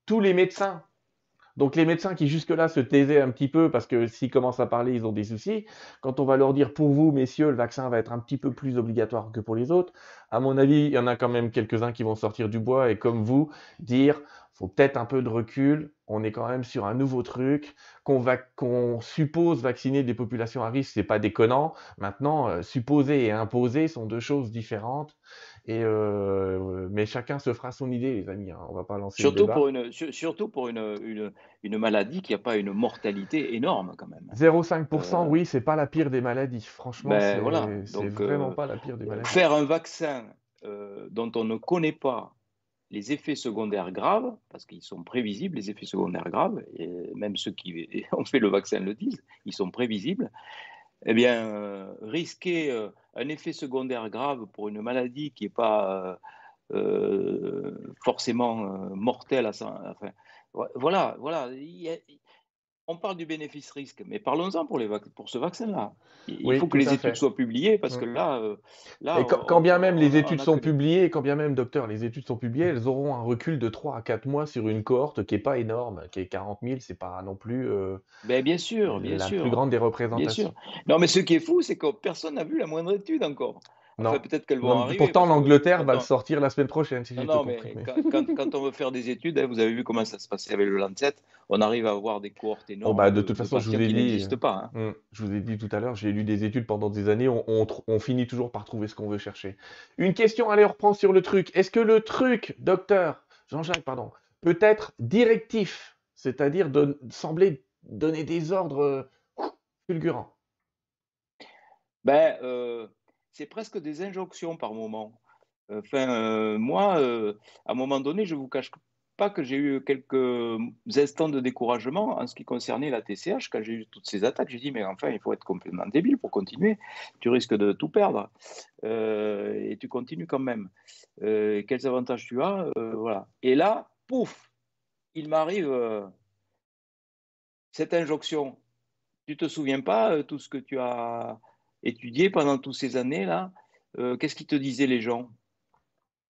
tous les médecins donc les médecins qui jusque-là se taisaient un petit peu parce que s'ils commencent à parler, ils ont des soucis. Quand on va leur dire pour vous, messieurs, le vaccin va être un petit peu plus obligatoire que pour les autres, à mon avis, il y en a quand même quelques-uns qui vont sortir du bois et comme vous, dire faut peut-être un peu de recul. On est quand même sur un nouveau truc qu'on va qu'on suppose vacciner des populations à risque, c'est pas déconnant. Maintenant, euh, supposer et imposer sont deux choses différentes. Et euh, mais chacun se fera son idée, les amis. Hein. On va pas lancer surtout le débat. pour une surtout pour une, une, une maladie qui n'a pas une mortalité énorme quand même. 0,5%, euh, oui, c'est pas la pire des maladies. Franchement, ben, c'est voilà. vraiment pas la pire des maladies. Faire un vaccin dont on ne connaît pas les effets secondaires graves, parce qu'ils sont prévisibles, les effets secondaires graves, même ceux qui ont fait le vaccin le disent, ils sont prévisibles, eh bien, euh, risquer euh, un effet secondaire grave pour une maladie qui n'est pas euh, forcément mortelle, voilà, voilà, on parle du bénéfice-risque, mais parlons-en pour, pour ce vaccin-là. Il faut que les études soient publiées parce que là. Euh, là et quand, bien même les études sont publiées, quand bien même, docteur, les études sont publiées, elles auront un recul de 3 à 4 mois sur une cohorte qui n'est pas énorme, qui est 40 000, c'est pas non plus. Euh, ben, bien sûr, bien la sûr. plus grande des représentations. Non, mais ce qui est fou, c'est que personne n'a vu la moindre étude encore. Peut-être qu'elles vont Non, arriver. pourtant, l'Angleterre va le sortir la semaine prochaine, si j'ai non, compris. mais quand, quand- quand on veut faire des études, hein, vous avez vu comment ça se passait avec le Lancet, on arrive à avoir des cohortes Oh, énormes bah, de toute de façon, je vous ai dit, pas. hein. Hum, Je vous ai dit tout à l'heure, j'ai lu des études pendant des années, on, on tr- on finit toujours par trouver ce qu'on veut chercher. Une question, allez, on reprend sur le truc. Est-ce que le truc, docteur Jean-Jacques, pardon, peut être directif, c'est-à-dire sembler donner des ordres euh, fulgurants? Ben, euh, c'est presque des injonctions par moment. Enfin, euh, moi, euh, à un moment donné, je ne vous cache pas que j'ai eu quelques instants de découragement en ce qui concernait la TCH. Quand j'ai eu toutes ces attaques, j'ai dit, mais enfin, il faut être complètement débile pour continuer. Tu risques de tout perdre. Euh, et tu continues quand même. Quels avantages tu as? Voilà. Et là, pouf, il m'arrive cette injonction. Tu te souviens pas tout ce que tu as étudié pendant toutes ces années-là? Euh, qu'est-ce qu'ils te disaient les gens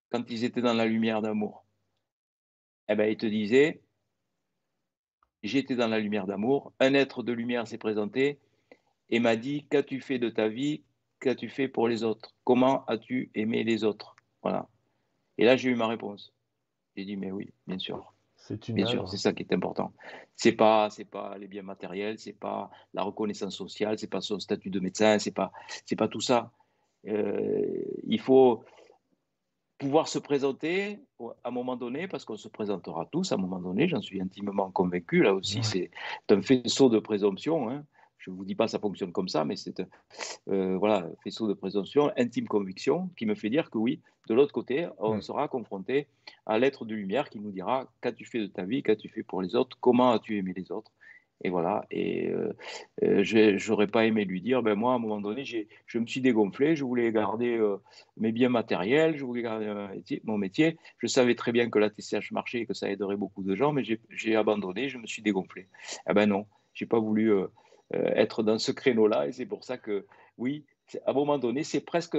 quand ils étaient dans la lumière d'amour? Eh ben, ils te disaient, j'étais dans la lumière d'amour, un être de lumière s'est présenté et m'a dit, qu'as-tu fait de ta vie? Qu'as-tu fait pour les autres? Comment as-tu aimé les autres? Voilà. Et là, j'ai eu ma réponse. J'ai dit, mais oui, bien sûr. C'est une Bien sûr, c'est ça qui est important. C'est pas, c'est pas les biens matériels, c'est pas la reconnaissance sociale, c'est pas son statut de médecin, c'est pas, c'est pas tout ça. Euh, il faut pouvoir se présenter à un moment donné, parce qu'on se présentera tous à un moment donné, j'en suis intimement convaincu. Là aussi, Ouais. c'est un faisceau de présomption. hein. Je ne vous dis pas ça fonctionne comme ça, mais c'est un euh, voilà, faisceau de présomption, intime conviction, qui me fait dire que oui, de l'autre côté, on Mm. sera confronté à l'être de lumière qui nous dira qu'as-tu fait de ta vie, qu'as-tu fait pour les autres, comment as-tu aimé les autres. Et voilà, et euh, euh, j'aurais pas aimé lui dire, ben moi, à un moment donné, je me suis dégonflé, je voulais garder euh, mes biens matériels, je voulais garder mon métier, mon métier. Je savais très bien que la TCH marchait et que ça aiderait beaucoup de gens, mais j'ai- abandonné, je me suis dégonflé. Eh ben non, j'ai pas voulu euh, être dans ce créneau-là, et c'est pour ça que, oui, à un moment donné, c'est presque,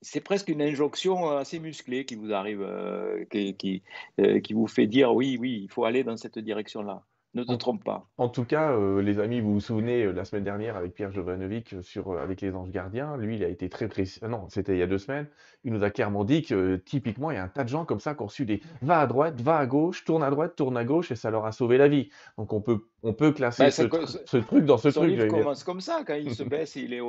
c'est presque une injonction assez musclée qui vous arrive, euh, euh, qui vous fait dire, oui, oui, il faut aller dans cette direction-là. Ne te En, trompe pas. en tout cas, euh, les amis, vous vous souvenez, euh, la semaine dernière avec Pierre Jovanovic euh, sur, euh, avec les Anges Gardiens, lui, il a été très précis. ah Non, c'était il y a deux semaines. Il nous a clairement dit que euh, typiquement, il y a un tas de gens comme ça qui ont reçu des va à droite, va à gauche, tourne à droite, tourne à gauche, et ça leur a sauvé la vie. Donc on peut, on peut classer Ben, ce, truc dans ce Son truc, dire. commence comme ça, quand il se baisse, il, est,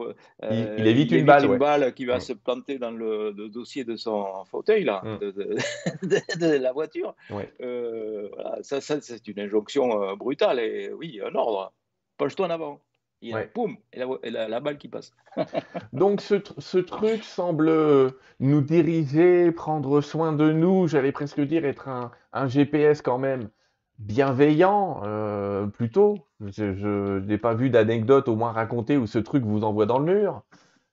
Il, il évite il une balle, évite une ouais. balle qui va Mm, se planter dans le, le dossier de son fauteuil, là, mm, de, de- de- de la voiture. ouais. Voilà, ça, ça, c'est une injonction euh, brutale, et oui, un ordre. Penche-toi en avant. Et Ouais. poum, et, la, et la- la balle qui passe. Donc ce, ce truc semble nous diriger, prendre soin de nous, j'allais presque dire être un, un GPS quand même bienveillant, euh, plutôt. Je, n'ai pas vu d'anecdote au moins racontée où ce truc vous envoie dans le mur.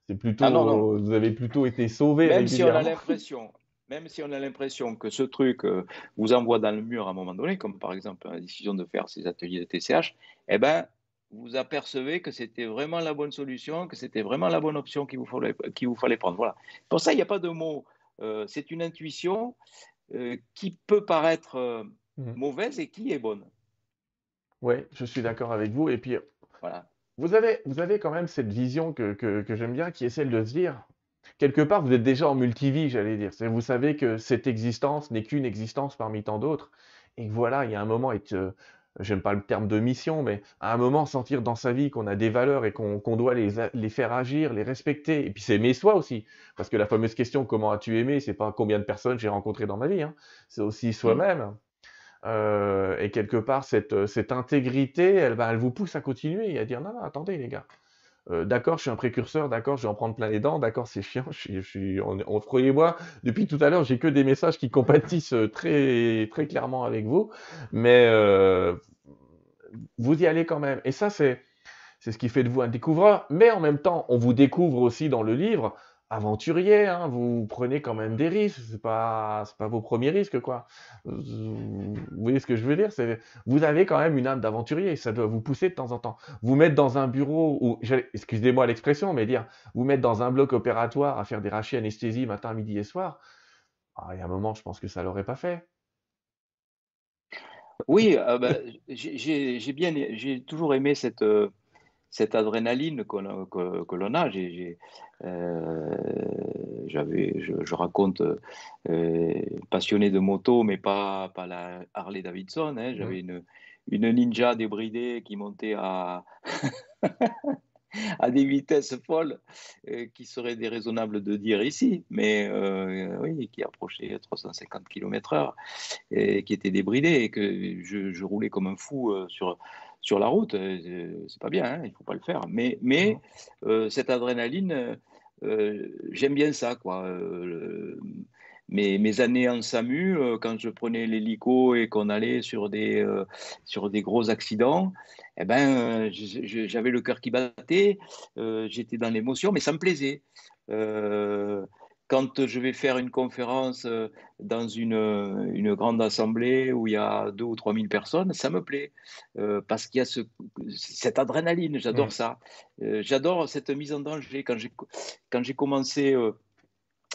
C'est Ah non, non. plutôt, vous avez plutôt été sauvé Même si on a l'impression, même si on a l'impression que ce truc euh, vous envoie dans le mur à un moment donné, comme par exemple la décision de faire ces ateliers de TCH, eh ben, vous apercevez que c'était vraiment la bonne solution, que c'était vraiment la bonne option qu'il vous fallait, qu'il vous fallait prendre. Voilà. Pour ça, il n'y a pas de mots. Euh, c'est une intuition euh, qui peut paraître euh, Mhm. mauvaise et qui est bonne. Oui, je suis d'accord avec vous. Et puis, Voilà. vous avez, vous avez quand même cette vision que, que, que j'aime bien, qui est celle de se dire, quelque part, vous êtes déjà en multivie, j'allais dire. Vous savez que cette existence n'est qu'une existence parmi tant d'autres. Et que voilà, il y a un moment, être, euh, j'aime pas le terme de mission, mais à un moment, sentir dans sa vie qu'on a des valeurs et qu'on doit les, faire agir, les respecter. Et puis, c'est aimer soi aussi. Parce que la fameuse question, comment as-tu aimé, c'est pas combien de personnes j'ai rencontrées dans ma vie, hein. C'est aussi Mm. soi-même. Euh, et quelque part, cette, euh, cette intégrité, elle, va- elle vous pousse à continuer et à dire non, non, attendez, les gars. Euh, d'accord, je suis un précurseur, d'accord, je vais en prendre plein les dents, d'accord, c'est chiant, je suis, je on, on, croyez-moi, depuis tout à l'heure, j'ai que des messages qui compatissent euh, très, très clairement avec vous, mais euh, vous y allez quand même. Et ça, c'est, c'est ce qui fait de vous un découvreur, mais en même temps, on vous découvre aussi dans le livre aventurier, hein, vous prenez quand même des risques, c'est pas, pas vos premiers risques, quoi. Vous voyez ce que je veux dire? Vous avez quand même une âme d'aventurier, ça doit vous pousser de temps en temps. Vous mettre dans un bureau ou, excusez-moi l'expression, mais dire, vous mettre dans un bloc opératoire à faire des rachis anesthésie matin, midi et soir, ah, il y a un moment, je pense que ça l'aurait pas fait. Oui, euh, j'ai j'ai- j'ai bien, j'ai toujours aimé cette, euh, cette adrénaline que, l'on a. j'avais, je, raconte, passionné de moto, mais pas, pas la Harley Davidson. Hein. J'avais une, une Ninja débridée qui montait à, à des vitesses folles euh, qui seraient déraisonnables de dire ici, mais euh, oui, qui approchaient 350 km/h et qui étaient débridées et que je, roulais comme un fou euh, sur, sur la route. C'est pas bien, hein, il faut pas le faire. Mais, mais cette adrénaline, j'aime bien ça, quoi mes, années en SAMU, euh, quand je prenais l'hélico et qu'on allait sur des, euh, sur des gros accidents, eh ben, j'avais le cœur qui battait, euh, j'étais dans l'émotion, mais ça me plaisait. Quand je vais faire une conférence dans une, une, grande assemblée où il y a deux ou trois mille personnes, ça me plaît parce qu'il y a ce, cette adrénaline, j'adore ça. j'adore cette mise en danger. Quand j'ai commencé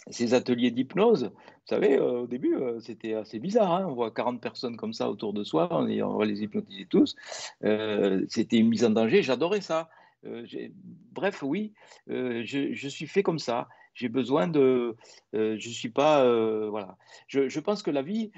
ces ateliers d'hypnose, vous savez, euh, au début, euh, c'était assez bizarre. Hein. on voit 40 personnes comme ça autour de soi, on, on va les hypnotiser tous. Euh, c'était une mise en danger, j'adorais ça. bref, oui, je, je, suis fait comme ça. J'ai besoin de. je suis pas. voilà. Je, je, pense que la vie,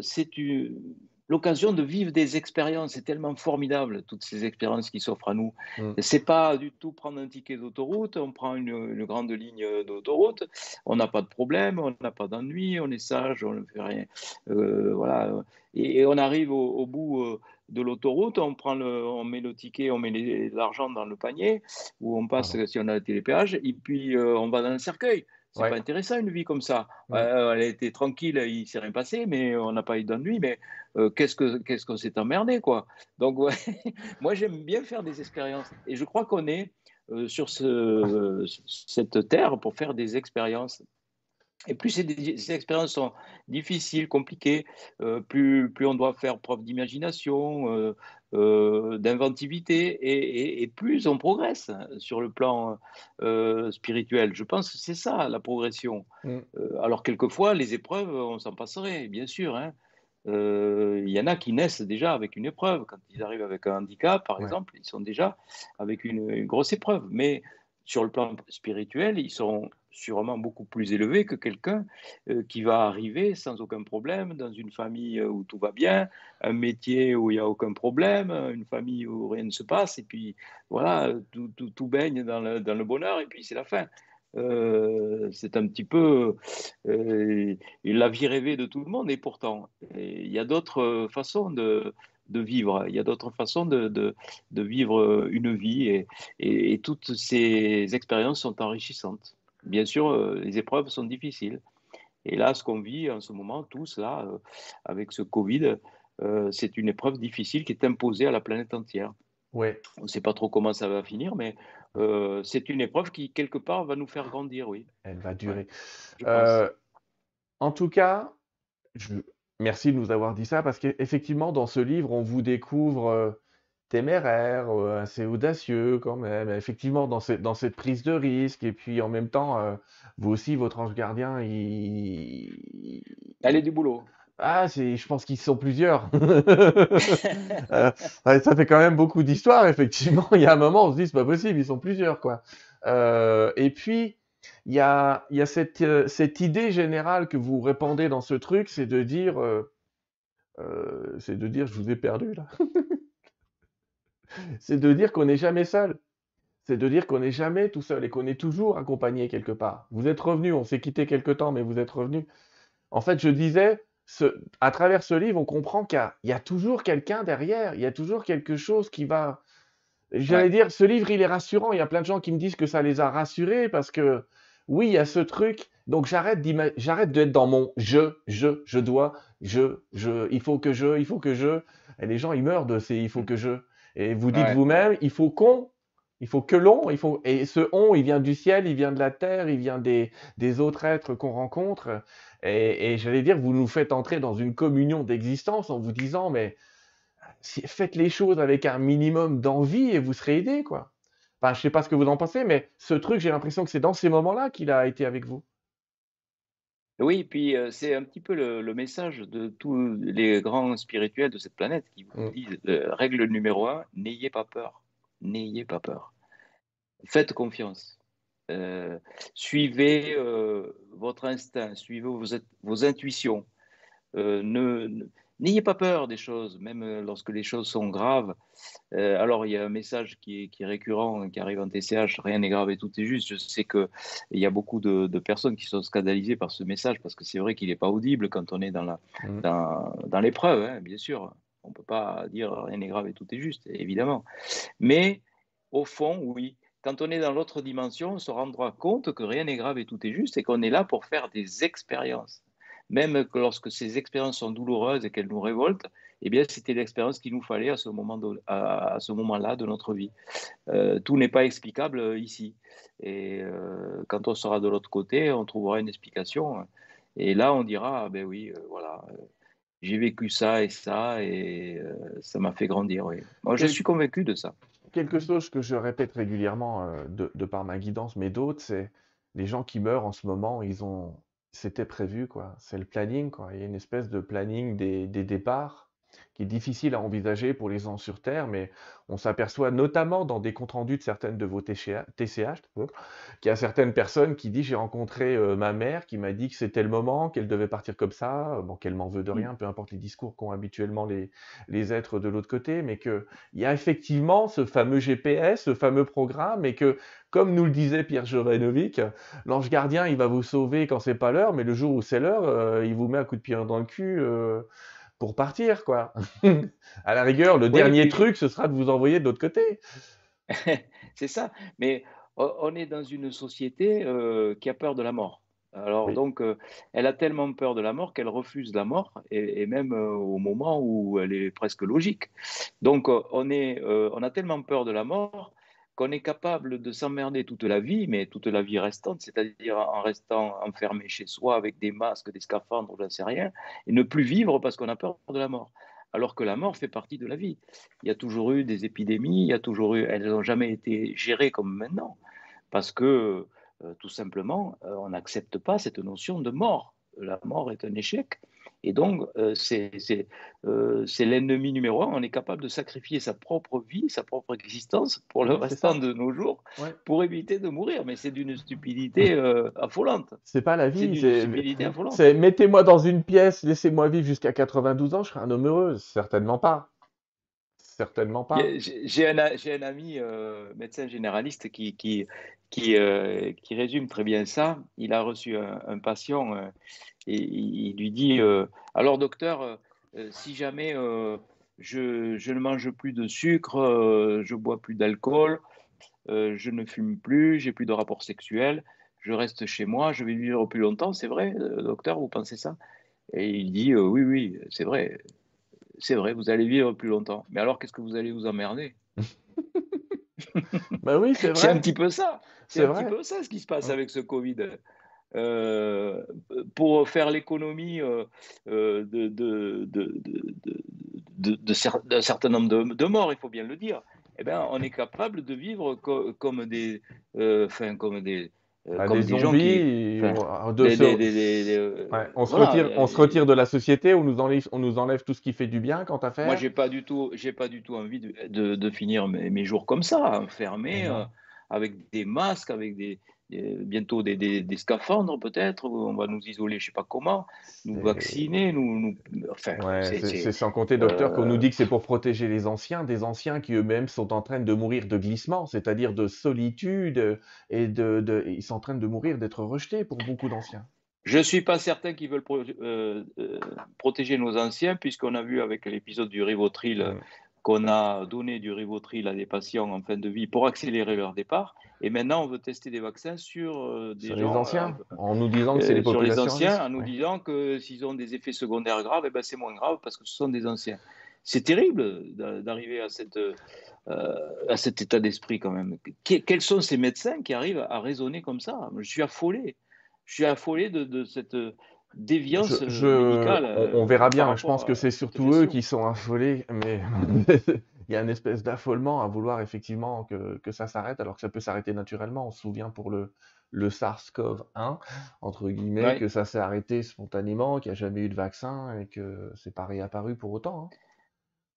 c'est une l'occasion de vivre des expériences. C'est tellement formidable, toutes ces expériences qui s'offrent à nous. Mm. C'est pas du tout prendre un ticket d'autoroute, on prend une, grande ligne d'autoroute, on n'a pas de problème, on n'a pas d'ennui, on est sage, on ne fait rien. Euh, voilà. Et, on arrive au, bout euh, de l'autoroute, on, prend le, on met le ticket, on met l'argent dans le panier, où on passe si on a le télépéage, et puis euh, on va dans le cercueil. C'est pas intéressant une vie comme ça. Euh, elle était tranquille, il s'est rien passé, mais on n'a pas eu d'ennui. Mais euh, qu'est-ce que qu'est-ce qu'on s'est emmerdé quoi. Donc moi j'aime bien faire des expériences et je crois qu'on est euh, sur ce, cette terre pour faire des expériences. Et plus ces, expériences sont difficiles, compliquées, plus, plus on doit faire preuve d'imagination, euh, d'inventivité et, plus on progresse sur le plan euh, spirituel. Je pense que c'est ça la progression. Mm. Euh, alors quelquefois, les épreuves, on s'en passerait, bien sûr. Hein. Il y en a qui naissent déjà avec une épreuve. Quand ils arrivent avec un handicap, par exemple, ils sont déjà avec une, une grosse épreuve. Mais sur le plan spirituel, ils sont sûrement beaucoup plus élevé que quelqu'un euh, qui va arriver sans aucun problème dans une famille euh, où tout va bien, un métier où il n'y a aucun problème, une famille où rien ne se passe, et puis voilà, tout, tout, baigne dans le, dans le, bonheur, et puis c'est la fin. Euh, c'est un petit peu la vie rêvée de tout le monde, et pourtant, il y a d'autres façons de, de vivre. Il y a d'autres façons de, de, de, vivre une vie et, et, toutes ces expériences sont enrichissantes bien sûr, euh, les épreuves sont difficiles. Et là, ce qu'on vit en ce moment, tous, là, euh, avec ce Covid, euh, c'est une épreuve difficile qui est imposée à la planète entière. Ouais. On ne sait pas trop comment ça va finir, mais c'est une épreuve qui, quelque part, va nous faire grandir, oui. Elle va durer. en tout cas, je... merci de nous avoir dit ça, parce qu'effectivement, dans ce livre, on vous découvre téméraire, euh, assez audacieux quand même, effectivement dans cette dans cette prise de risque et puis en même temps, euh, vous aussi votre ange gardien il Elle est du boulot. Ah c'est je pense qu'ils sont plusieurs. Euh, ça fait quand même beaucoup d'histoires effectivement. Il y a un moment, on se dit: «C'est pas possible, ils sont plusieurs quoi». et puis il y a il y a cette, cette idée générale que vous répandez dans ce truc, c'est de dire, c'est de dire: «Je vous ai perdu là». c'est de dire qu'on n'est jamais seul. C'est de dire qu'on n'est jamais tout seul et qu'on est toujours accompagné quelque part. Vous êtes revenu, on s'est quitté quelque temps, mais vous êtes revenu. En fait, je disais, à travers ce livre, on comprend qu'il y, a toujours quelqu'un derrière, il y a toujours quelque chose qui va. J'allais dire, ce livre, il est rassurant. Il y a plein de gens qui me disent que ça les a rassurés parce que, oui, il y a ce truc. Donc j'arrête j'arrête d'être dans mon je, je, je dois, je, je, il faut que je, il faut que je. Et les gens, ils meurent de ces il faut que je. Et vous dites vous-même, il faut qu'on, il faut que l'on, il faut, et ce on, il vient du ciel, il vient de la terre, il vient des, des autres êtres qu'on rencontre. Et, et j'allais dire, vous nous faites entrer dans une communion d'existence en vous disant, mais faites les choses avec un minimum d'envie et vous serez aidé, quoi. Enfin, je sais pas ce que vous en pensez, mais ce truc, j'ai l'impression que c'est dans ces moments-là qu'il a été avec vous. Oui, puis euh, c'est un petit peu le, message de tous les grands spirituels de cette planète qui vous mm. disent euh, règle numéro un, n'ayez pas peur. N'ayez pas peur. Faites confiance. Euh, suivez votre instinct, suivez vos, intuitions. Euh, ne, N'ayez pas peur des choses, même lorsque les choses sont graves. alors, il y a un message qui est, récurrent, qui arrive en TCH, rien n'est grave et tout est juste. Je sais qu'il y a beaucoup de, personnes qui sont scandalisées par ce message, parce que c'est vrai qu'il n'est pas audible quand on est dans, la, mmh. dans, l'épreuve, hein, bien sûr. On ne peut pas dire rien n'est grave et tout est juste, évidemment. Mais au fond, oui, quand on est dans l'autre dimension, on se rendra compte que rien n'est grave et tout est juste et qu'on est là pour faire des expériences. Même que lorsque ces expériences sont douloureuses et qu'elles nous révoltent, eh bien, c'était l'expérience qu'il nous fallait à ce moment-là à, ce moment de notre vie. Euh, tout n'est pas explicable ici. Et euh, quand on sera de l'autre côté, on trouvera une explication. Et là, on dira, ah ben oui, euh, voilà, j'ai vécu ça et ça, et ça m'a fait grandir. Moi, je suis convaincu de ça quelque chose que je répète régulièrement euh, de, par ma guidance, mais d'autres, c'est les gens qui meurent en ce moment, ils ont, c'était prévu, quoi. C'est le planning, quoi. Il y a une espèce de planning des, des départs qui est difficile à envisager pour les gens sur Terre, mais on s'aperçoit notamment dans des comptes rendus de certaines de vos TCH, qu'il y a certaines personnes qui disent j'ai rencontré euh, ma mère qui m'a dit que c'était le moment, qu'elle devait partir comme ça, bon qu'elle m'en veut de mmh. rien, peu importe les discours qu'ont habituellement les, les êtres de l'autre côté, mais qu'il y a effectivement ce fameux GPS, ce fameux programme, et que comme nous le disait Pierre Jovanovic, l'ange gardien il va vous sauver quand c'est pas l'heure, mais le jour où c'est l'heure, euh, il vous met un coup de pied dans le cul. Euh, pour partir, quoi. à la rigueur, le dernier truc, ce sera de vous envoyer de l'autre côté. c'est ça. Mais on est dans une société euh, qui a peur de la mort. Alors donc, euh, elle a tellement peur de la mort qu'elle refuse la mort, et, même euh, au moment où elle est presque logique. Donc, on, est, on a tellement peur de la mort qu'on est capable de s'emmerder toute la vie, mais toute la vie restante, c'est-à-dire en restant enfermé chez soi avec des masques, des scaphandres, je ne sais rien, et ne plus vivre parce qu'on a peur de la mort. Alors que la mort fait partie de la vie. Il y a toujours eu des épidémies, il y a toujours eu, elles n'ont jamais été gérées comme maintenant, parce que euh, tout simplement, euh, on n'accepte pas cette notion de mort. La mort est un échec. Et donc, euh, euh, c'est l'ennemi numéro un. On est capable de sacrifier sa propre vie, sa propre existence pour le restant de nos jours, pour éviter de mourir. Mais c'est d'une stupidité euh, affolante. C'est pas la vie, c'est mettez-moi dans une pièce, laissez-moi vivre jusqu'à 92 ans, je serai un homme heureux. Certainement pas. Certainement pas. J'ai un, un, ami médecin généraliste qui, qui, qui, qui, résume très bien ça. Il a reçu un, un patient et il lui dit euh, Alors, docteur, euh, euh, si jamais je, je, ne mange plus de sucre, je bois plus d'alcool, je ne fume plus, j'ai plus de rapports sexuels, je reste chez moi, je vais vivre plus longtemps, c'est vrai, docteur, vous pensez ça? Et il dit Oui, oui, c'est vrai, c'est vrai, vous allez vivre plus longtemps. Mais alors, qu'est-ce que vous allez vous emmerder? Ben oui, c'est vrai. C'est un petit peu ça. C'est un petit peu ça ce qui se passe avec ce Covid. Euh, pour faire l'économie euh, euh, d'un certain nombre de, morts, il faut bien le dire, eh ben, on est capable de vivre comme des, enfin, comme des, comme des, zombies, on, se retire, on se retire de la société, on nous enlève, on nous enlève tout ce qui fait du bien quant à faire. Moi, j'ai pas du tout, j'ai pas du tout envie de, de finir mes, mes, jours comme ça, enfermé, avec des masques, avec des, bientôt des, des, scaphandres peut-être, on va nous isoler, je sais pas comment, nous vacciner, nous, enfin, c'est sans compter docteur qu'on nous euh, dit que c'est pour protéger les anciens, des anciens qui eux-mêmes sont en train de mourir de glissement, c'est-à-dire de solitude et de, de, ils sont en train de mourir d'être rejetés pour beaucoup d'anciens. Je ne suis pas certain qu'ils veulent euh, euh, protéger nos anciens, puisqu'on a vu avec l'épisode du Rivotril qu'on a donné du Rivotril à des patients en fin de vie pour accélérer leur départ. Et maintenant, on veut tester des vaccins sur euh, des les anciens, euh, en nous disant que c'est les populations. Sur les anciens, en nous disant que s'ils ont des effets secondaires graves, eh ben, c'est moins grave parce que ce sont des anciens. C'est terrible d'arriver à, cette, euh, à cet état d'esprit quand même. quels sont ces médecins qui arrivent à raisonner comme ça? Je suis affolé. Je suis affolé de, de cette déviance médicale. On, verra bien. Je pense que c'est surtout eux qui sont affolés, mais il y a une espèce d'affolement à vouloir effectivement que, que ça s'arrête, alors que ça peut s'arrêter naturellement. On se souvient pour le, le SARS-CoV-1, entre guillemets, que ça s'est arrêté spontanément, qu'il n'y a jamais eu de vaccin et que c'est pas réapparu pour autant. Hein.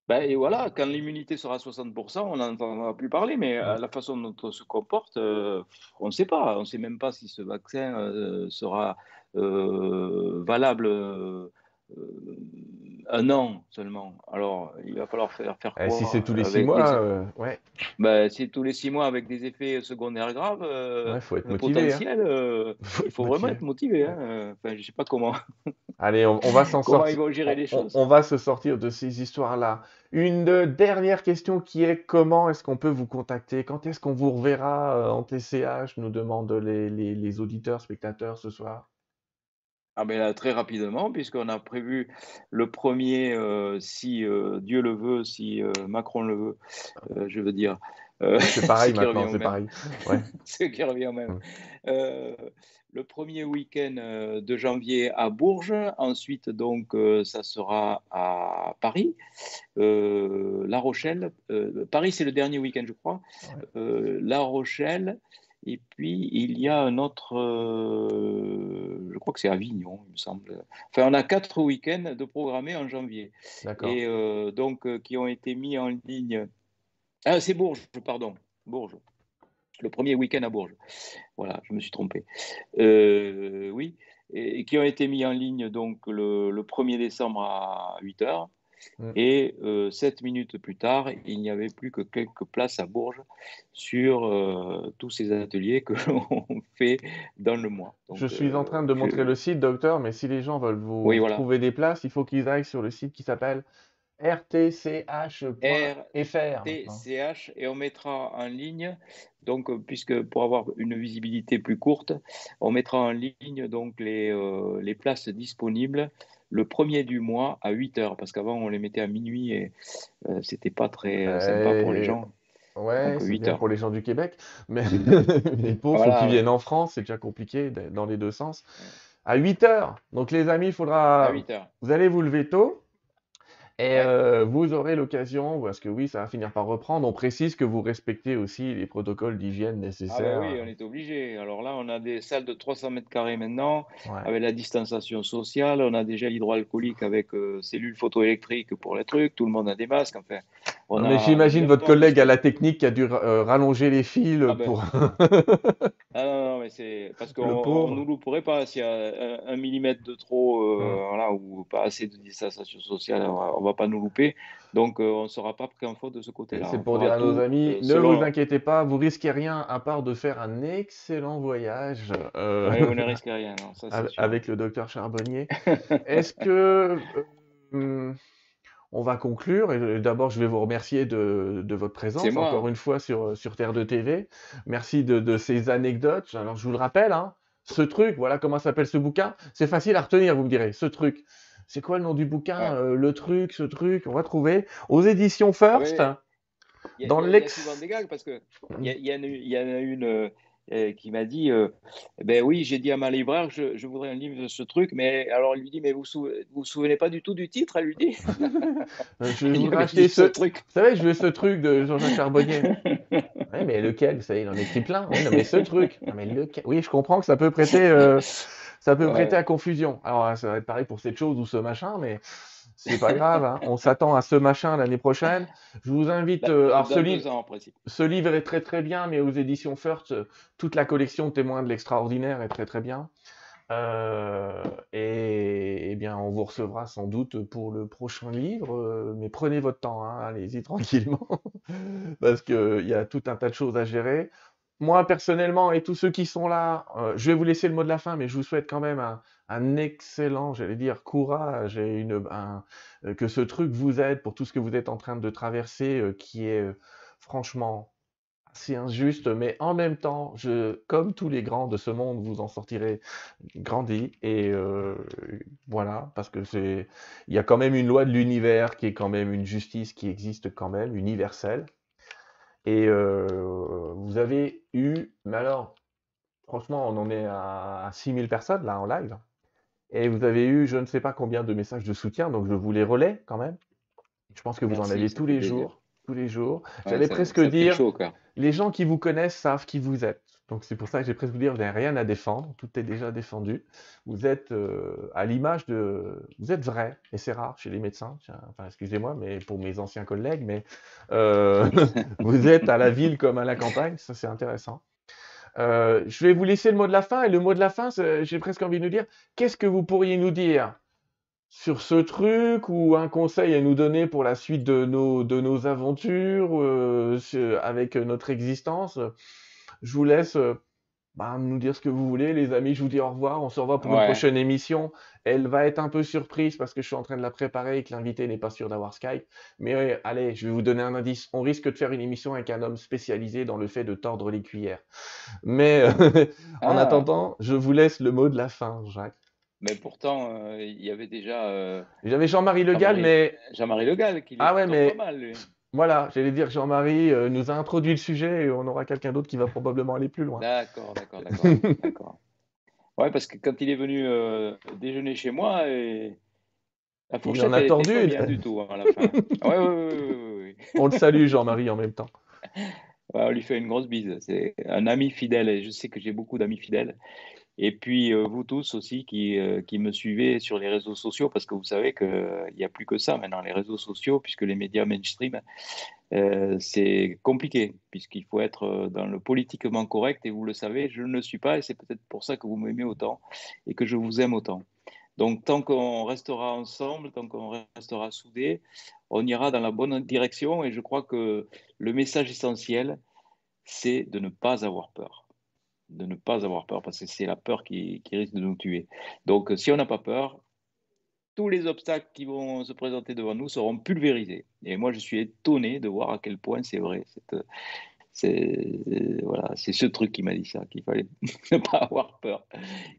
Ben, et voilà, quand l'immunité sera à 60%, on n'en entendra plus parler, mais la façon dont on se comporte, on ne sait pas. On ne sait même pas si ce vaccin sera valable euh, un an seulement. Alors, il va falloir faire, faire quoi Si c'est tous les six mois, euh, ouais. Ben, c'est tous les six mois avec des effets secondaires graves. Euh, faut être motivé. Hein. Euh, il faut vraiment être motivé. Hein. Enfin, je sais pas comment. Allez, on, va s'en sortir. Ils vont gérer les choses. On, va se sortir de ces histoires-là. Une dernière question qui est comment est-ce qu'on peut vous contacter? Quand est-ce qu'on vous reverra en TCH Nous demandent les, les, les auditeurs, spectateurs ce soir. Ah ben là, très rapidement, puisqu'on a prévu le premier, euh, si euh, Dieu le veut, si euh, Macron le veut, je veux dire. c'est pareil maintenant, c'est pareil. Ouais. ce qui revient même. le premier week-end de janvier à Bourges, ensuite donc ça sera à Paris, La Rochelle. Paris c'est le dernier week-end je crois. La Rochelle, et puis, il y a un autre, euh, je crois que c'est Avignon, il me semble. Enfin, on a quatre week-ends de programmés en janvier. Et euh, donc, euh, qui ont été mis en ligne. Ah, c'est Bourges, pardon. Bourges. Le premier week-end à Bourges. Voilà, je me suis trompé. oui. Et, qui ont été mis en ligne donc le, le 1er décembre à 8 h Et euh, sept minutes plus tard, il n'y avait plus que quelques places à Bourges sur euh, tous ces ateliers que l'on fait dans le mois. je suis en train de euh, montrer le site, docteur, mais si les gens veulent vous trouver des places, il faut qu'ils aillent sur le site qui s'appelle rtch.fr. RTCH, et on mettra en ligne, donc, puisque pour avoir une visibilité plus courte, on mettra en ligne donc les, les places disponibles le premier du mois à 8 heures, parce qu'avant on les mettait à minuit et euh, c'était pas très euh, sympa pour les gens. Ouais, c'est bien pour les gens du Québec, mais les pauvres qui viennent en France, c'est déjà compliqué dans les deux sens. À 8 heures. Donc les amis, il faudra. À 8 heures. Vous allez vous lever tôt. Et euh, vous aurez l'occasion, parce que oui, ça va finir par reprendre. On précise que vous respectez aussi les protocoles d'hygiène ah bah nécessaires. Ah oui, on est obligé. Alors là, on a des salles de 300 mètres carrés maintenant, avec la distanciation sociale. On a déjà l'hydroalcoolique avec euh, cellules photoélectriques pour les trucs. Tout le monde a des masques. Enfin, mais j'imagine votre collègue à la technique qui a dû euh, rallonger les fils ah ben. pour. ah non, non, c'est parce qu'on ne nous louperait pas s'il y a un, millimètre de trop, euh, voilà, ou pas assez de distanciation sociale, on va, va pas nous louper. Donc euh, on ne sera pas pris en faute de ce côté-là. C'est pour dire à nos amis, ne vous inquiétez pas, vous risquez rien à part de faire un excellent voyage. Oui, vous ne risquez rien, non, ça, avec le docteur Charbonnier. Est-ce que on va conclure. Et d'abord, je vais vous remercier de, votre présence encore une fois sur, sur Terre de TV. Merci de, ces anecdotes. Alors, je vous le rappelle, hein, ce truc, voilà comment s'appelle ce bouquin. C'est facile à retenir, vous me direz. Ce truc. C'est quoi le nom du bouquin euh, Le truc, ce truc? On va trouver aux éditions First. dans l'ex. Il y a souvent des gags parce que il y, y, en a une qui m'a dit euh, Ben oui, j'ai dit à ma libraire, je, je, voudrais un livre de ce truc, mais alors elle lui dit Mais vous vous, vous souvenez pas du tout du titre Elle lui dit? Je vais acheter ce, truc. Vous savez, je veux ce truc de Jean-Jacques Charbonnier. oui, mais lequel Vous savez, il en écrit plein. Mais ce truc. mais lequel? Oui, je comprends que ça peut prêter. Euh, ça peut prêter à confusion. Alors, ça va être pareil pour cette chose ou ce machin, mais c'est pas grave, hein. on s'attend à ce machin l'année prochaine. Je vous invite. Bah, euh, alors, ce livre, ce livre est très très bien, mais aux éditions First, toute la collection Témoins de l'extraordinaire est très très bien. Euh, et, eh bien, on vous recevra sans doute pour le prochain livre, euh, mais prenez votre temps, hein, allez-y tranquillement, parce qu'il y a tout un tas de choses à gérer moi personnellement et tous ceux qui sont là, euh, je vais vous laisser le mot de la fin, mais je vous souhaite quand même un, excellent, j'allais dire, courage et euh, que ce truc vous aide pour tout ce que vous êtes en train de traverser, euh, qui est franchement assez injuste, mais en même temps, je, comme tous les grands de ce monde, vous en sortirez grandi et voilà, parce que il y a quand même une loi de l'univers qui est quand même une justice qui existe quand même, universelle. Et vous avez eu, mais alors, franchement, on en est à 6000 personnes là en live. Et vous avez eu je ne sais pas combien de messages de soutien, donc je vous les relais quand même. Je pense que vous en avez tous les jours. Tous les jours. J'allais presque dire, les gens qui vous connaissent savent qui vous êtes. Donc c'est pour ça que j'ai presque vous dire, vous n'avez rien à défendre, tout est déjà défendu. Vous êtes euh, à l'image de... Vous êtes vrai, et c'est rare chez les médecins, enfin excusez-moi, mais pour mes anciens collègues, mais euh, vous êtes à la ville comme à la campagne, ça c'est intéressant. Euh, je vais vous laisser le mot de la fin, et le mot de la fin, j'ai presque envie de nous dire, qu'est-ce que vous pourriez nous dire sur ce truc ou un conseil à nous donner pour la suite de nos, de nos aventures avec notre existence? Je vous laisse euh, bah, nous dire ce que vous voulez, les amis. Je vous dis au revoir. On se revoit pour une prochaine émission. Elle va être un peu surprise parce que je suis en train de la préparer et que l'invité n'est pas sûr d'avoir Skype. Mais allez, je vais vous donner un indice. On risque de faire une émission avec un homme spécialisé dans le fait de tordre les cuillères. Mais en ah. attendant, je vous laisse le mot de la fin, Jacques. Mais pourtant, euh, il y avait déjà. Euh, J'avais Jean-Marie Le Gall, mais. Jean-Marie Le Gall, qui ah ouais, mais... pas mal, lui. Voilà, j'allais dire Jean-Marie euh, nous a introduit le sujet et on aura quelqu'un d'autre qui va probablement aller plus loin. D'accord, d'accord, d'accord. Ouais, parce que quand il est venu euh, déjeuner chez moi, et... la fourchette il en a tordu pas bien du tout hein, à la fin. ouais, ouais, ouais, on le salue, Jean-Marie, en même temps. on lui fait une grosse bise. C'est un ami fidèle et je sais que j'ai beaucoup d'amis fidèles. Et puis euh, vous tous aussi qui, euh, qui, me suivez sur les réseaux sociaux, parce que vous savez qu'il euh, n'y a plus que ça maintenant, les réseaux sociaux, puisque les médias mainstream, c'est compliqué, puisqu'il faut être dans le politiquement correct, et vous le savez, je ne le suis pas, et c'est peut-être pour ça que vous m'aimez autant et que je vous aime autant. Donc tant qu'on restera ensemble, tant qu'on restera soudés, on ira dans la bonne direction, et je crois que le message essentiel, c'est de ne pas avoir peur de ne pas avoir peur, parce que c'est la peur qui, risque de nous tuer. Donc, si on n'a pas peur, tous les obstacles qui vont se présenter devant nous seront pulvérisés. Et moi, je suis étonné de voir à quel point c'est vrai. C'est voilà, c'est ce truc qui m'a dit ça, qu'il fallait ne pas avoir peur.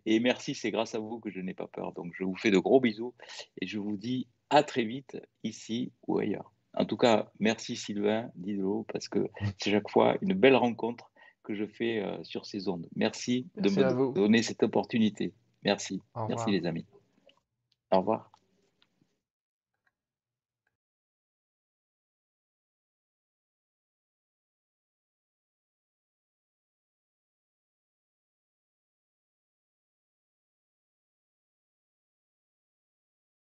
Et merci, c'est grâce à vous que je n'ai pas peur. Donc, je vous fais de gros bisous et je vous dis à très vite, ici ou ailleurs. En tout cas, merci Sylvain Didot, parce que c'est chaque fois une belle rencontre que je fais euh, sur ces ondes. Merci, de me donner cette opportunité. Merci. Merci les amis. Au revoir.